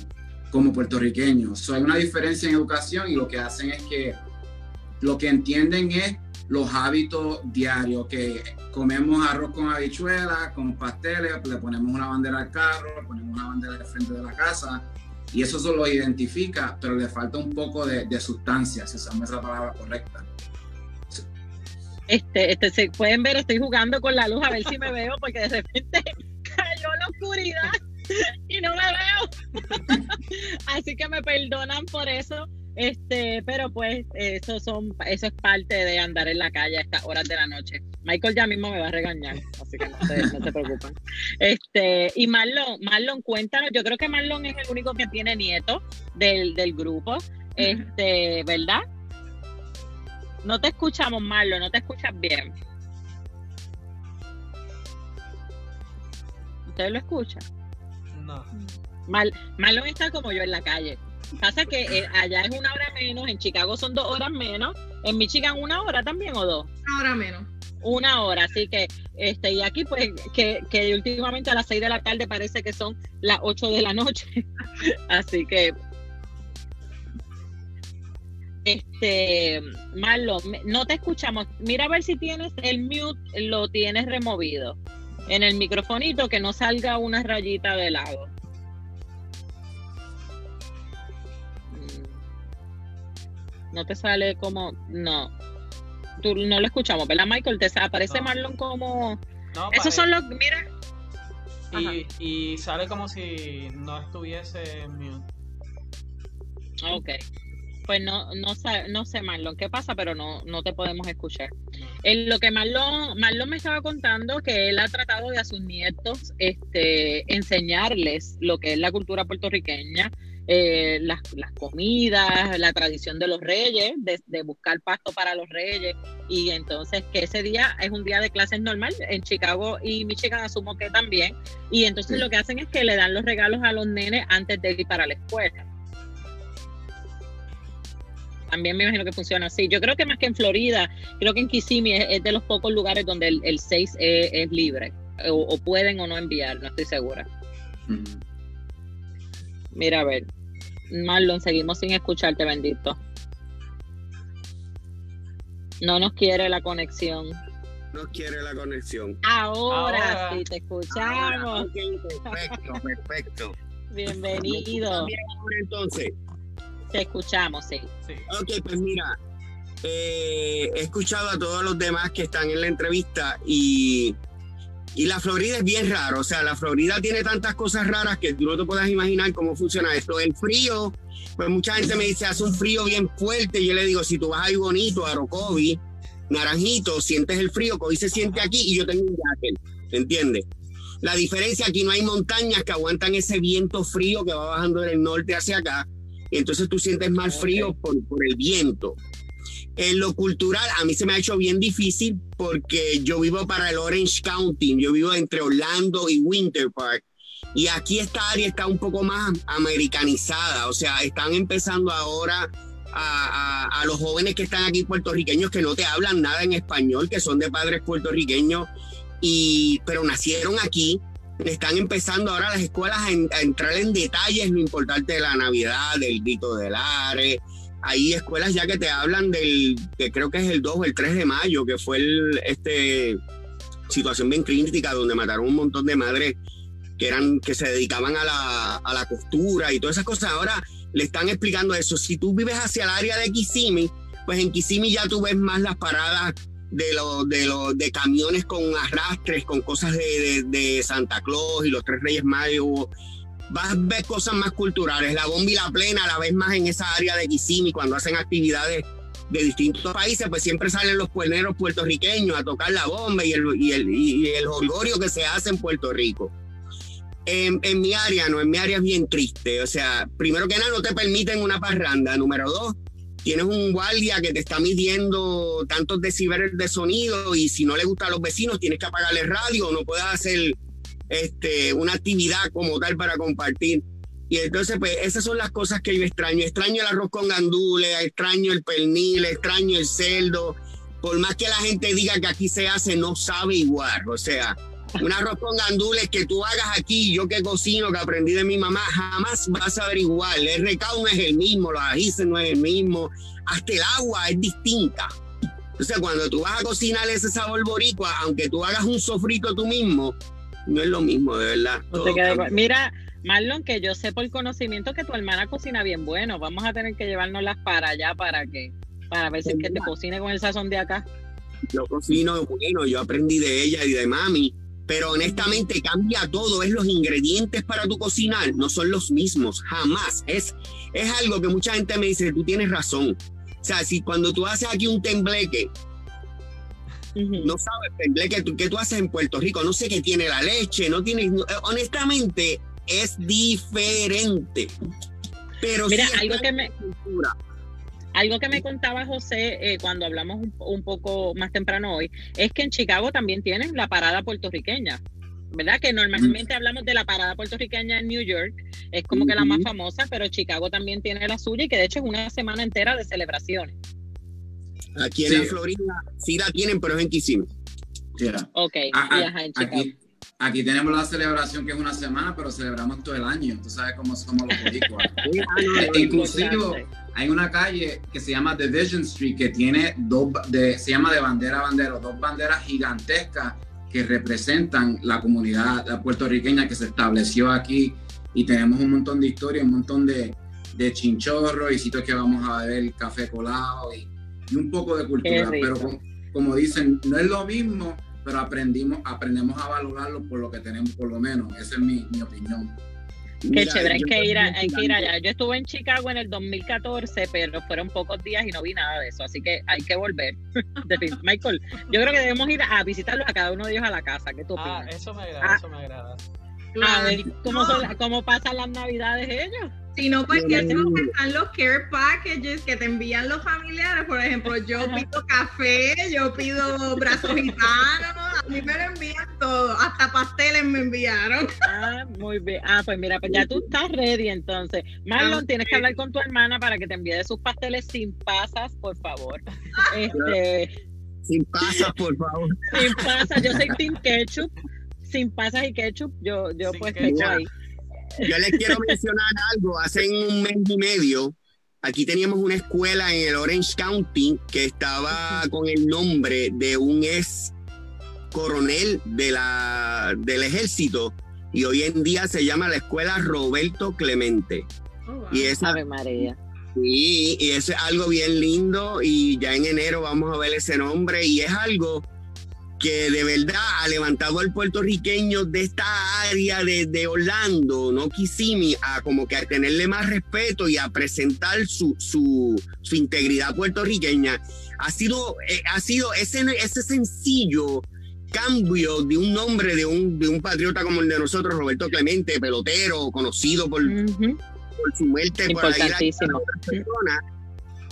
como puertorriqueños. hay una diferencia en educación y lo que hacen es que lo que entienden es los hábitos diarios, que comemos arroz con habichuelas, con pasteles, le ponemos una bandera al carro, le ponemos una bandera al frente de la casa, y eso solo lo identifica, pero le falta un poco de, de sustancia, si usamos esa palabra correcta. Este, este, se pueden ver, estoy jugando con la luz a ver si me veo, porque de repente *laughs* cayó la oscuridad y no me veo. *laughs* Así que me perdonan por eso. Este, pero pues eso son, eso es parte de andar en la calle a estas horas de la noche. Michael ya mismo me va a regañar, así que no se, no se preocupen. Este, y Marlon, Marlon, cuéntanos, yo creo que Marlon es el único que tiene nieto del, del grupo, este, ¿verdad? No te escuchamos, Marlon, no te escuchas bien. ¿Usted lo escucha? No. Marlon está como yo en la calle. Pasa que eh, allá es una hora menos, en Chicago son dos horas menos, en Michigan una hora también o dos. Una hora menos. Una hora, así que, este, y aquí pues, que, que últimamente a las seis de la tarde parece que son las ocho de la noche. *laughs* así que, este, Marlon, no te escuchamos. Mira a ver si tienes el mute, lo tienes removido en el microfonito, que no salga una rayita de lado. No te sale como. No. Tú no lo escuchamos, ¿verdad, Michael? Te aparece No. Marlon como. No, Esos son los. Mira. y, y sale como si no estuviese en mute. Ok. Pues no, no, no sé, Marlon, qué pasa, pero no, no te podemos escuchar. En lo que Marlon, Marlon me estaba contando que él ha tratado de a sus nietos este, enseñarles lo que es la cultura puertorriqueña, eh, las, las comidas, la tradición de los reyes, de, de buscar pasto para los reyes. Y entonces que ese día es un día de clases normal. En Chicago y Michigan asumo que también. Y entonces Sí. lo que hacen es que le dan los regalos a los nenes antes de ir para la escuela. También me imagino que funciona así. Yo creo que más que en Florida, creo que en Kissimmee es, es de los pocos lugares donde el, el 6 es, es libre. O, o pueden o no enviar, no estoy segura. Ujú. Mira, a ver. Marlon, seguimos sin escucharte, bendito. No nos quiere la conexión. No quiere la conexión. Ahora, Ahora. sí, te Ahora, escuchamos. ok, perfecto, perfecto. Bienvenido. Bien, ahora entonces. Te escuchamos, sí. Sí. Ok, pues mira, eh, he escuchado a todos los demás que están en la entrevista y, y la Florida es bien raro. O sea, la Florida tiene tantas cosas raras que tú no te puedes imaginar cómo funciona esto. El frío, pues mucha gente me dice, hace un frío bien fuerte. Yo le digo, si tú vas ahí bonito, a Orocovi, Naranjito, sientes el frío, hoy se siente aquí y yo tengo un jacket, ¿entiendes? La diferencia aquí no hay montañas que aguantan ese viento frío que va bajando del norte hacia acá y entonces tú sientes más frío por, por el viento. En lo cultural, a mí se me ha hecho bien difícil porque yo vivo para el Orange County, yo vivo entre Orlando y Winter Park. Y aquí esta área está un poco más americanizada, o sea, están empezando ahora a, a- los jóvenes que están aquí puertorriqueños que no te hablan nada en español, que son de padres puertorriqueños, y, pero nacieron aquí, están empezando ahora las escuelas a, en- a entrar en detalles lo importante de la Navidad, del grito del Are. Hay escuelas ya que te hablan del, que creo que es el 2 o el 3 de mayo, que fue el, este situación bien crítica donde mataron un montón de madres que eran que se dedicaban a la, a la costura y todas esas cosas. Ahora le están explicando eso. Si tú vives hacia el área de Kissimmee, pues en Kissimmee ya tú ves más las paradas de los de los de camiones con arrastres, con cosas de, de- de Santa Claus y los tres Reyes Magos. Vas a ver cosas más culturales. La bomba y la plena la ves más en esa área de Kissimmee cuando hacen actividades de distintos países, pues siempre salen los puerneros puertorriqueños a tocar la bomba y el, y el, y el jolgorio que se hace en Puerto Rico. En, mi área, no, en mi área es bien triste. O sea, primero que nada, no te permiten una parranda. Número dos, tienes un guardia que te está midiendo tantos decibeles de sonido y si no le gusta a los vecinos, tienes que apagarle radio, no puedes hacer este, una actividad como tal para compartir. Y entonces, pues, esas son las cosas que yo extraño. Extraño el arroz con gandules, extraño el pernil, extraño el cerdo. Por más que la gente diga que aquí se hace, no sabe igual. O sea, un arroz con gandules que tú hagas aquí, yo que cocino, que aprendí de mi mamá, jamás vas a ver igual. El recado no es el mismo, los ajíes no es el mismo, hasta el agua es distinta. Sea, cuando tú vas a cocinar ese sabor boricua, aunque tú hagas un sofrito tú mismo, no es lo mismo, de verdad. No te. Mira, Marlon, que yo sé por conocimiento que tu hermana cocina bien bueno. Vamos a tener que llevárnoslas para allá para que, para ver si es que te cocine con el sazón de acá. yo cocino bueno, yo aprendí de ella y de mami, pero honestamente cambia todo, es los ingredientes para tu cocinar, no son los mismos, jamás. Es, es algo que mucha gente me dice, tú tienes razón. O sea, si cuando tú haces aquí un tembleque, No sabes tembleque, tú- ¿qué tú haces en Puerto Rico? No sé qué tiene la leche, no tiene, no- eh, honestamente es diferente. Pero Mira, sí algo que me, cultura. algo que me contaba José eh, cuando hablamos un, un poco más temprano hoy, es que en Chicago también tienen la parada puertorriqueña. ¿Verdad? Que normalmente hablamos de la parada puertorriqueña en New York, es como que la más famosa, pero Chicago también tiene la suya y que de hecho es una semana entera de celebraciones. Aquí en Sí. la Florida sí la tienen, pero es en Kissimmee. Mira, Ok, a- y a- ajá, en aquí, aquí tenemos la celebración que es una semana, pero celebramos todo el año. Tú sabes cómo somos los boricuas. *laughs* Ah, Eh, inclusive hay una calle que se llama Division Street que tiene dos, de, se llama de bandera a bandera, dos banderas gigantescas que representan la comunidad puertorriqueña que se estableció aquí y tenemos un montón de historia, un montón de, de chinchorro y sitios que vamos a beber café colado y, y un poco de cultura. Pero como, como dicen, no es lo mismo, pero aprendimos, aprendemos a valorarlo por lo que tenemos, por lo menos. Esa es mi, mi opinión. Qué Mira, chévere, hay que, ir a- hay que ir allá. Yo estuve en Chicago en el 2014, pero fueron pocos días y no vi nada de eso, así que hay que volver. *laughs* Michael, yo creo que debemos ir a visitarlos a cada uno de ellos a la casa. ¿Qué tú Ah, opinas? eso me agrada, Ah. eso me agrada. A ver cómo, son la- cómo pasan las navidades ellos. Si no, no- cosa están los care packages que te envían los familiares. Por ejemplo, yo pido café, yo pido brazos gitanos, a mí me lo envían todo. Hasta pasteles me enviaron. Ah, muy bien. Ah, pues mira, pues ya tú estás ready entonces. Marlon, tienes que hablar con tu hermana para que te envíe sus pasteles sin pasas, por favor. *laughs* Este, Sin pasas, por favor. sin pasas, yo soy Team Ketchup. Sin pasas y ketchup, yo, yo Sin pues ketchup. tengo ahí. Yo les quiero mencionar algo. Hace un mes y medio, aquí teníamos una escuela en el Orange County que estaba con el nombre de un ex coronel de la, del ejército y hoy en día se llama la escuela Roberto Clemente. Y esa, Ave María. Sí, y eso es algo bien lindo y ya en enero vamos a ver ese nombre y es algo que de verdad ha levantado al puertorriqueño de esta área de, de Orlando, no Kissimmee, a como que a tenerle más respeto y a presentar su, su, su integridad puertorriqueña. Ha sido, eh, ha sido ese, ese sencillo cambio de un nombre de un, de un patriota como el de nosotros, Roberto Clemente, pelotero, conocido por, Ujú, por su muerte por ahí la- persona.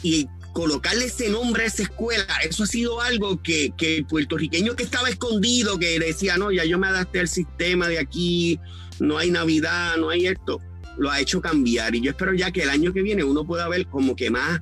Y colocarle ese nombre a esa escuela, eso ha sido algo que, que el puertorriqueño que estaba escondido, que decía, no, ya yo me adapté al sistema de aquí, no hay Navidad, no hay esto, lo ha hecho cambiar. Y yo espero ya que el año que viene uno pueda ver como que más,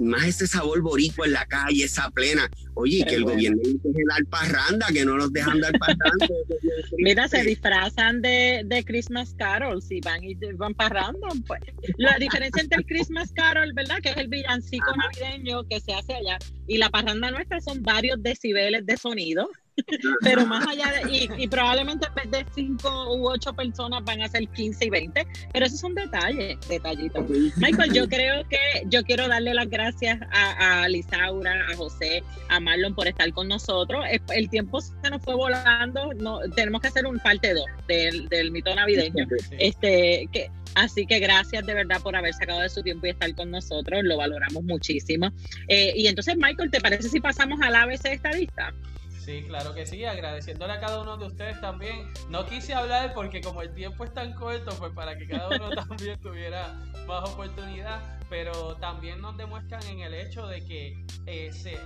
más ese sabor boricua en la calle, esa plena. Oye, que el bueno. gobierno deje dar parranda, que no nos dejan dar parranda. *laughs* Mira, se disfrazan de, de Christmas carols y van y van parrando. Pues. La diferencia entre el Christmas Carol, ¿verdad? Que es el villancico navideño que se hace allá, y la parranda nuestra son varios decibeles de sonido. *laughs* Pero más allá de, y, y probablemente en vez de 5 u 8 personas van a ser 15 y 20, pero esos son detalles, detallitos. Michael, yo creo que yo quiero darle las gracias a, a Lisaura, a José, a Marlon por estar con nosotros. El, tiempo se nos fue volando, no, tenemos que hacer un parte 2 del, del mito navideño. Este, que, así que gracias de verdad por haber sacado de su tiempo y estar con nosotros, lo valoramos muchísimo. Eh, y entonces, Michael, ¿te parece si pasamos al ABC estadista? Sí, claro que sí, agradeciéndole a cada uno de ustedes también. No quise hablar porque como el tiempo es tan corto, pues para que cada uno *laughs* también tuviera más oportunidad, pero también nos demuestran en el hecho de que eh, se,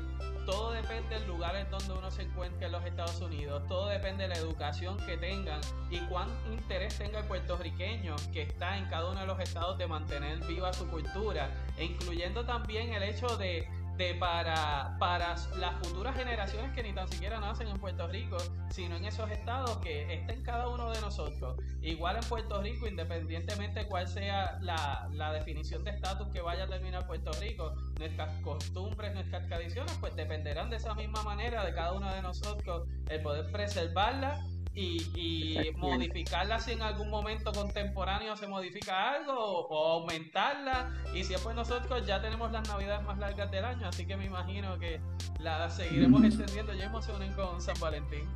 todo depende del lugar en donde uno se encuentre en los Estados Unidos, todo depende de la educación que tengan y cuán interés tenga el puertorriqueño que está en cada uno de los estados de mantener viva su cultura, e incluyendo también el hecho de de para, para las futuras generaciones que ni tan siquiera nacen en Puerto Rico, sino en esos estados que estén cada uno de nosotros. Igual en Puerto Rico, independientemente cuál sea la, la definición de estatus que vaya a terminar Puerto Rico, nuestras costumbres, nuestras tradiciones, pues dependerán de esa misma manera de cada uno de nosotros el poder preservarlas y, y modificarla si en algún momento contemporáneo se modifica algo o, o aumentarla y si es por nosotros ya tenemos las navidades más largas del año así que me imagino que las seguiremos extendiendo. Ya emocionen con San Valentín.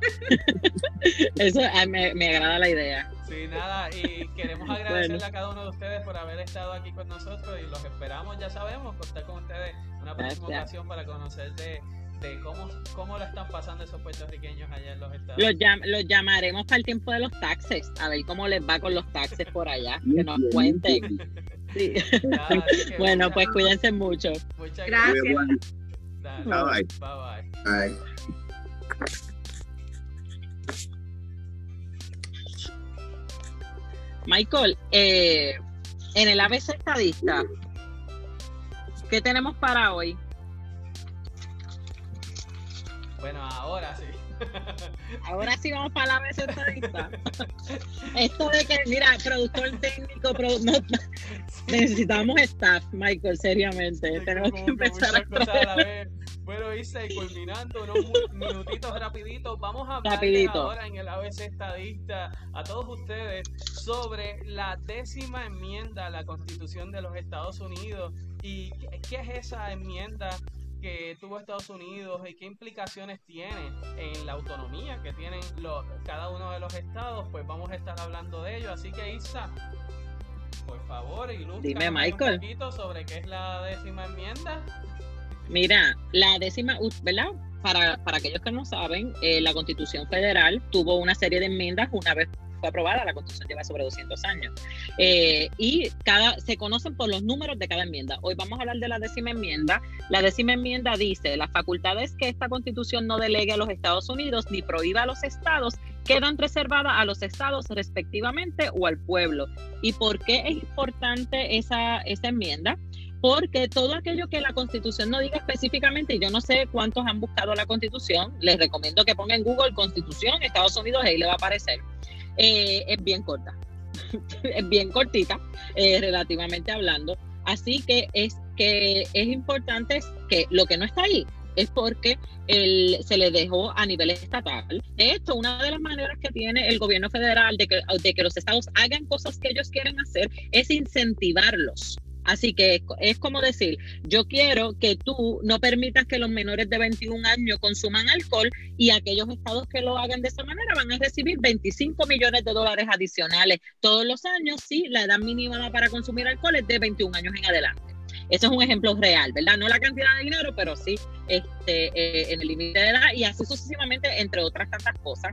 *laughs* Eso ah, me, me agrada la idea. sí nada y queremos agradecerle a cada uno de ustedes por haber estado aquí con nosotros y los esperamos ya sabemos contar con ustedes una próxima Gracias. ocasión para conocer de, de cómo, cómo la están pasando esos puertorriqueños allá en los estados Los, llam- los llamaremos para el tiempo de los taxes, a ver cómo les va con los taxes por allá, *laughs* que nos cuenten. Sí. *laughs* Bueno, pues cuídense mucho. muchas Gracias. Dale, Bye, bye. bye bye. Michael, eh, en el ABC estadista, ¿qué tenemos para hoy? Bueno, ahora sí. *laughs* Ahora sí vamos para el ABC estadista. *laughs* Esto de que, mira, productor técnico, produ- no, *laughs* necesitamos staff, Michael, seriamente. Sí, Tenemos que empezar a cosas a la vez. Bueno, Isa, y culminando unos minutitos rapiditos, vamos a hablar ahora en el ABC Estadista a todos ustedes sobre la décima enmienda a la Constitución de los Estados Unidos y qué es esa enmienda que tuvo Estados Unidos y qué implicaciones tiene en la autonomía que tienen los, cada uno de los estados, pues vamos a estar hablando de ello. Así que Isa, por favor, Dime, un Michael. poquito sobre qué es la décima enmienda. Mira, la décima, ¿verdad? Para, para aquellos que no saben, eh, la Constitución Federal tuvo una serie de enmiendas una vez fue aprobada, la Constitución lleva sobre 200 años, Eh, y cada se conocen por los números de cada enmienda. Hoy vamos a hablar de la décima enmienda. La décima enmienda dice, las facultades que esta Constitución no delegue a los Estados Unidos ni prohíba a los estados quedan reservadas a los estados respectivamente o al pueblo. ¿Y por qué es importante esa, esa enmienda? porque todo aquello que la constitución no diga específicamente, y yo no sé cuántos han buscado la constitución, les recomiendo que pongan Google Constitución Estados Unidos, ahí le va a aparecer. Eh, es bien corta, *laughs* es bien cortita, eh, relativamente hablando. Así que es que es importante que lo que no está ahí es porque el- se le dejó a nivel estatal. De hecho, una de las maneras que tiene el gobierno federal de que, de que los estados hagan cosas que ellos quieren hacer es incentivarlos. Así que es, como decir, yo quiero que tú no permitas que los menores de 21 años consuman alcohol y aquellos estados que lo hagan de esa manera van a recibir 25 millones de dólares adicionales todos los años si la edad mínima para consumir alcohol es de 21 años en adelante. Ese es un ejemplo real, ¿verdad? No la cantidad de dinero, pero sí este, eh, en el límite de edad y así sucesivamente, entre otras tantas cosas.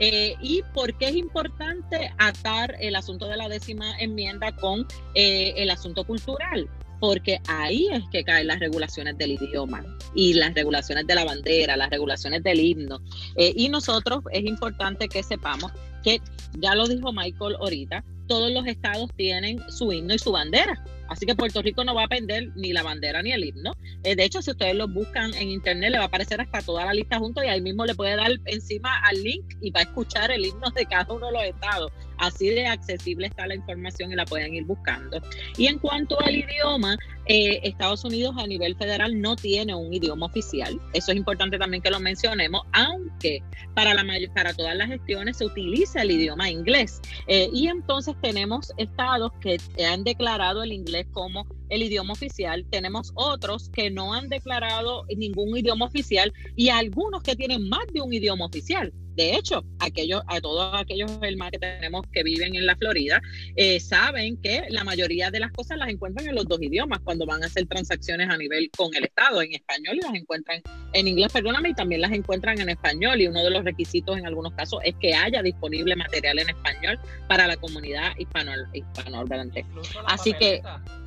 Eh, ¿Y por qué es importante atar el asunto de la décima enmienda con eh, el asunto cultural? Porque ahí es que caen las regulaciones del idioma y las regulaciones de la bandera, las regulaciones del himno. Eh, y nosotros es importante que sepamos que, ya lo dijo Michael ahorita, todos los estados tienen su himno y su bandera. Así que Puerto Rico no va a perder ni la bandera ni el himno. Eh, de hecho, si ustedes lo buscan en internet, le va a aparecer hasta toda la lista junto y ahí mismo le puede dar encima al link y va a escuchar el himno de cada uno de los estados. Así de accesible está la información y la pueden ir buscando. Y en cuanto al idioma, eh, Estados Unidos a nivel federal no tiene un idioma oficial. Eso es importante también que lo mencionemos, aunque para, la para todas las gestiones se utiliza el idioma inglés. Eh, y entonces tenemos estados que han declarado el inglés como el idioma oficial, tenemos otros que no han declarado ningún idioma oficial y algunos que tienen más de un idioma oficial. De hecho, aquellos, a todos aquellos hermanos que tenemos que viven en la Florida, eh, saben que la mayoría de las cosas las encuentran en los dos idiomas cuando van a hacer transacciones a nivel con el Estado, en español y las encuentran en inglés, perdóname, y también las encuentran en español. Y uno de los requisitos en algunos casos es que haya disponible material en español para la comunidad hispano, hispanohablante. Así que- papeleta,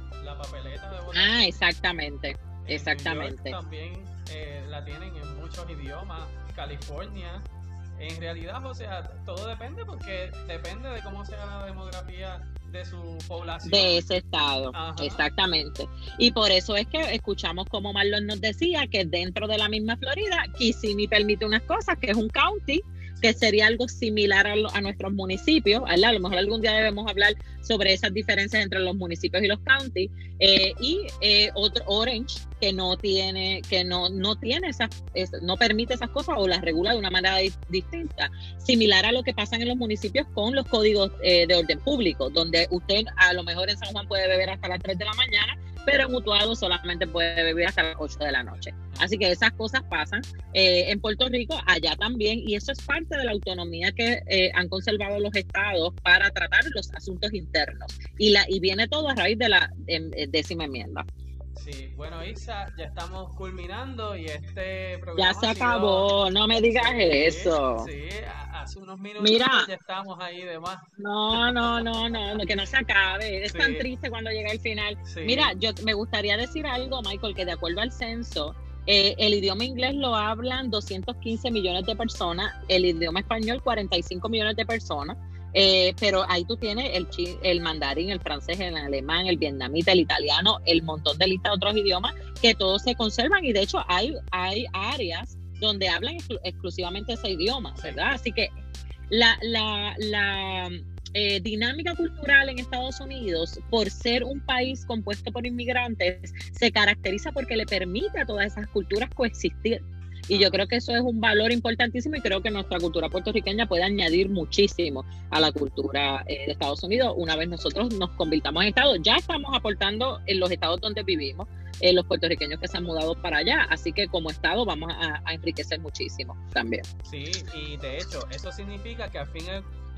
Ah, exactamente, en New York exactamente. también eh, la tienen en muchos idiomas. California, en realidad, o sea, todo depende porque depende de cómo sea la demografía de su población. de ese estado, Ajá. exactamente. Y por eso es que escuchamos como Marlon nos decía que dentro de la misma Florida, Kissimmee permite unas cosas, que es un county, que sería algo similar a, lo- a nuestros municipios. A lo mejor algún día debemos hablar sobre esas diferencias entre los municipios y los counties, eh, y eh, otro Orange que no tiene, que no, no tiene esas, es- no permite esas cosas o las regula de una manera di- distinta, similar a lo que pasa en los municipios con los códigos eh, de orden público, donde usted a lo mejor en San Juan puede beber hasta las 3 de la mañana, pero en Utuado solamente puede beber hasta las 8 de la noche. Así que esas cosas pasan eh, en Puerto Rico, allá también, y eso es parte de la autonomía que eh, han conservado los estados para tratar los asuntos internos. Y, la, y viene todo a raíz de la em, eh, décima enmienda. Sí, bueno, Isa, ya estamos culminando y este Ya programa se ha sido- acabó, no me digas Sí, eso. Sí, hace unos minutos Mira. ya estamos ahí de más. No, no, no, no, no, que no se acabe. Es Sí. tan triste cuando llega el final. Sí. Mira, yo me gustaría decir algo, Michael, que de acuerdo al censo, eh, el idioma inglés lo hablan 215 millones de personas, el idioma español 45 millones de personas, eh, pero ahí tú tienes el, el mandarín, el francés, el alemán, el vietnamita, el italiano, el montón de listas de otros idiomas que todos se conservan y de hecho hay, hay áreas donde hablan exclu- exclusivamente ese idioma. ¿verdad? Así que la, la, la, eh, dinámica cultural en Estados Unidos, por ser un país compuesto por inmigrantes, se caracteriza porque le permite a todas esas culturas coexistir. Y yo creo que eso es un valor importantísimo y creo que nuestra cultura puertorriqueña puede añadir muchísimo a la cultura eh, de Estados Unidos una vez nosotros nos convirtamos en Estado. Ya estamos aportando en los estados donde vivimos, eh, los puertorriqueños que se han mudado para allá. Así que como Estado vamos a, enriquecer muchísimo también. Sí, y de hecho, eso significa que al fin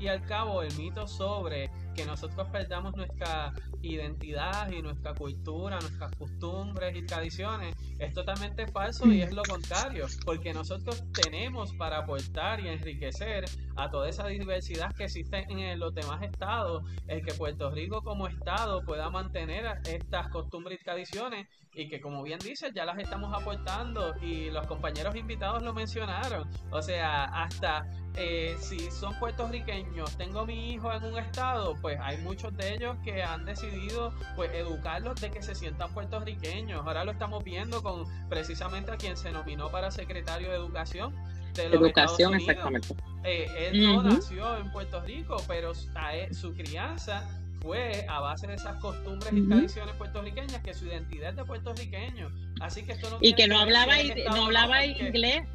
al cabo el mito sobre que nosotros perdamos nuestra identidad y nuestra cultura, nuestras costumbres y tradiciones, es totalmente falso y es lo contrario, porque nosotros tenemos para aportar y enriquecer a toda esa diversidad que existe en los demás estados, el que Puerto Rico como estado pueda mantener estas costumbres y tradiciones y que como bien dices ya las estamos aportando y los compañeros invitados lo mencionaron, o sea, hasta eh, si son puertorriqueños, tengo mi hijo en un estado, pues hay muchos de ellos que han decidido pues educarlos de que se sientan puertorriqueños. Ahora lo estamos viendo con precisamente a quien se nominó para secretario de educación. De los educación, exactamente. Eh, él no nació en Puerto Rico, pero su crianza fue a base de esas costumbres y tradiciones puertorriqueñas que su identidad es de puertorriqueño. Así que esto no y que no hablaba, no hablaba inglés,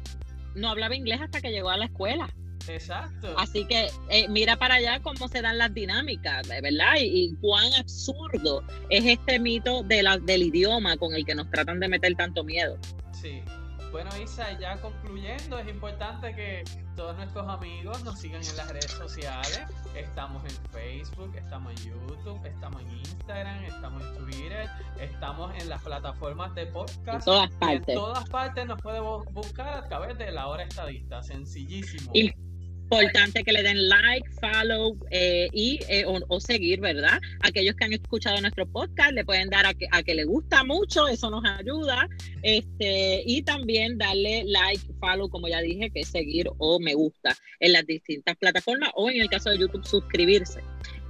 no hablaba inglés hasta que llegó a la escuela. Exacto. Así que eh, mira para allá cómo se dan las dinámicas, ¿verdad? Y, cuán absurdo es este mito de la, del idioma con el que nos tratan de meter tanto miedo. Sí. Bueno, Isa, ya concluyendo, es importante que todos nuestros amigos nos sigan en las redes sociales. Estamos en Facebook, estamos en YouTube, estamos en Instagram, estamos en Twitter, estamos en las plataformas de podcast. En todas partes. En todas partes nos podemos buscar a través de la hora estadista, sencillísimo importante que le den like, follow eh, y eh, o, seguir, ¿verdad? Aquellos que han escuchado nuestro podcast le pueden dar a que, a que le gusta mucho, eso nos ayuda. Este, y también darle like, follow, como ya dije, que es seguir o me gusta en las distintas plataformas o en el caso de YouTube suscribirse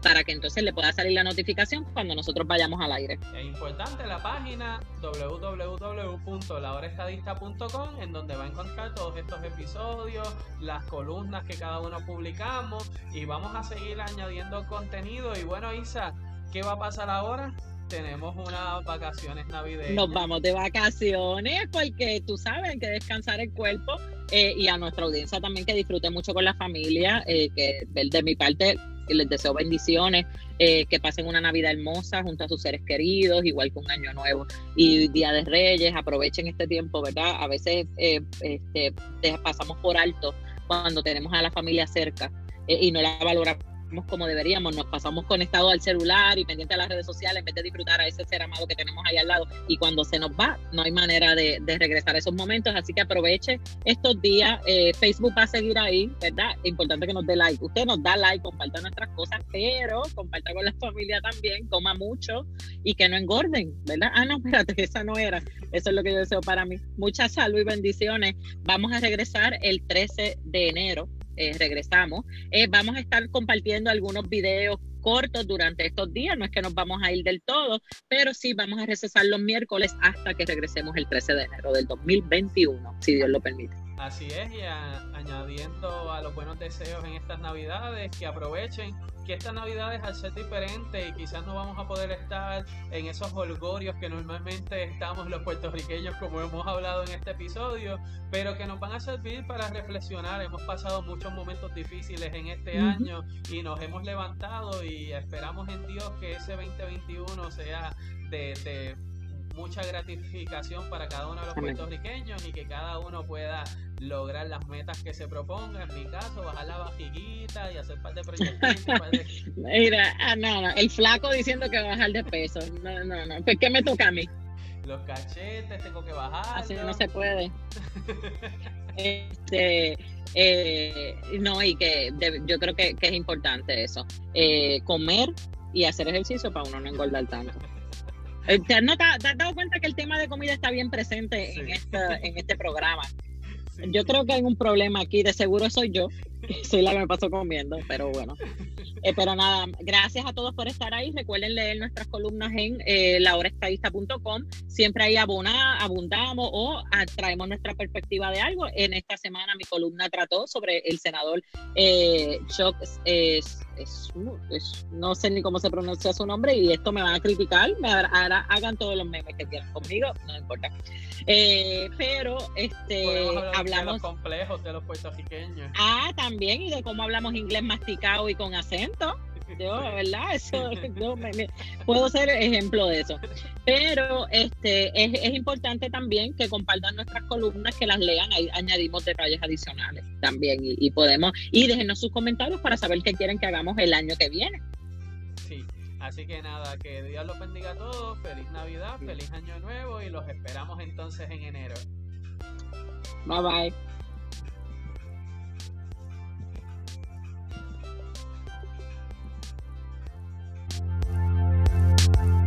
para que entonces le pueda salir la notificación cuando nosotros vayamos al aire. Es importante la página www.lahorestadista.com en donde va a encontrar todos estos episodios, las columnas que cada uno publicamos y vamos a seguir añadiendo contenido. Y bueno, Isa, ¿qué va a pasar ahora? tenemos unas vacaciones navideñas. Nos vamos de vacaciones porque tú sabes que descansar el cuerpo eh, y a nuestra audiencia también que disfrute mucho con la familia, eh, que de mi parte les deseo bendiciones, eh, que pasen una Navidad hermosa junto a sus seres queridos, igual que un Año Nuevo y Día de Reyes, aprovechen este tiempo, ¿verdad? A veces eh, este, pasamos por alto cuando tenemos a la familia cerca eh, y no la valoramos como deberíamos, nos pasamos conectados al celular y pendientes a las redes sociales en vez de disfrutar a ese ser amado que tenemos ahí al lado. Y cuando se nos va, no hay manera de, regresar a esos momentos. Así que aproveche estos días. Eh, Facebook va a seguir ahí, ¿verdad? Importante que nos dé like. Usted nos da like, comparta nuestras cosas, pero comparta con la familia también, coma mucho y que no engorden, ¿verdad? Ah, no, espérate, *laughs* esa no era. Eso es lo que yo deseo para mí. Mucha salud y bendiciones. Vamos a regresar el 13 de enero eh, regresamos. Eh, vamos a estar compartiendo algunos videos cortos durante estos días, no es que nos vamos a ir del todo, pero sí vamos a recesar los miércoles hasta que regresemos el 13 de enero del 2021, si Dios lo permite. Así es, y añadiendo a los buenos deseos en estas navidades, que aprovechen que estas navidades al ser diferentes y quizás no vamos a poder estar en esos holgorios que normalmente estamos los puertorriqueños como hemos hablado en este episodio, pero que nos van a servir para reflexionar. Hemos pasado muchos momentos difíciles en este año y nos hemos levantado y esperamos en Dios que ese 2021 sea de, de mucha gratificación para cada uno de los puertorriqueños y que cada uno pueda lograr las metas que se proponga. En mi caso, bajar la bajiguita y hacer parte de proyectos. *laughs* Mira, ah, no, no, el flaco diciendo que va a bajar de peso. No, no, no. ¿Qué me toca a mí? Los cachetes, tengo que bajar. Así no se puede. *laughs* este, eh, no, y que yo creo que, es importante eso. Eh, comer y hacer ejercicio para uno no engordar tanto. *laughs* Eh, ¿Te has, dado cuenta que el tema de comida está bien presente en, este, en este programa? Yo creo que hay un problema aquí, de seguro soy yo, *laughs* Soy la que me paso comiendo, pero bueno. Eh, pero nada, gracias a todos por estar ahí. Recuerden leer nuestras columnas en eh, lahoraestadista.com. Siempre ahí abona, abundamos o traemos nuestra perspectiva de algo. En esta semana mi columna trató sobre el senador eh, Chuck es, es, es- no sé ni cómo se pronuncia su nombre y esto me van a criticar, me hará- hagan todos los memes que quieran conmigo, no importa. Eh, pero este hablar de hablamos los complejos de los puertorriqueños. Ah, también, y de cómo hablamos inglés masticado y con acento. Yo, ¿verdad? *laughs* Eso, yo me- me- puedo ser ejemplo de eso. Pero este es, es importante también que compartan nuestras columnas, que las lean, ahí añadimos detalles adicionales también y, y podemos, y déjenos sus comentarios para saber qué quieren que hagamos el año que viene. Sí, así que nada, que Dios los bendiga a todos, feliz Navidad, feliz Año Nuevo y los esperamos entonces en enero. Bye bye. Bye.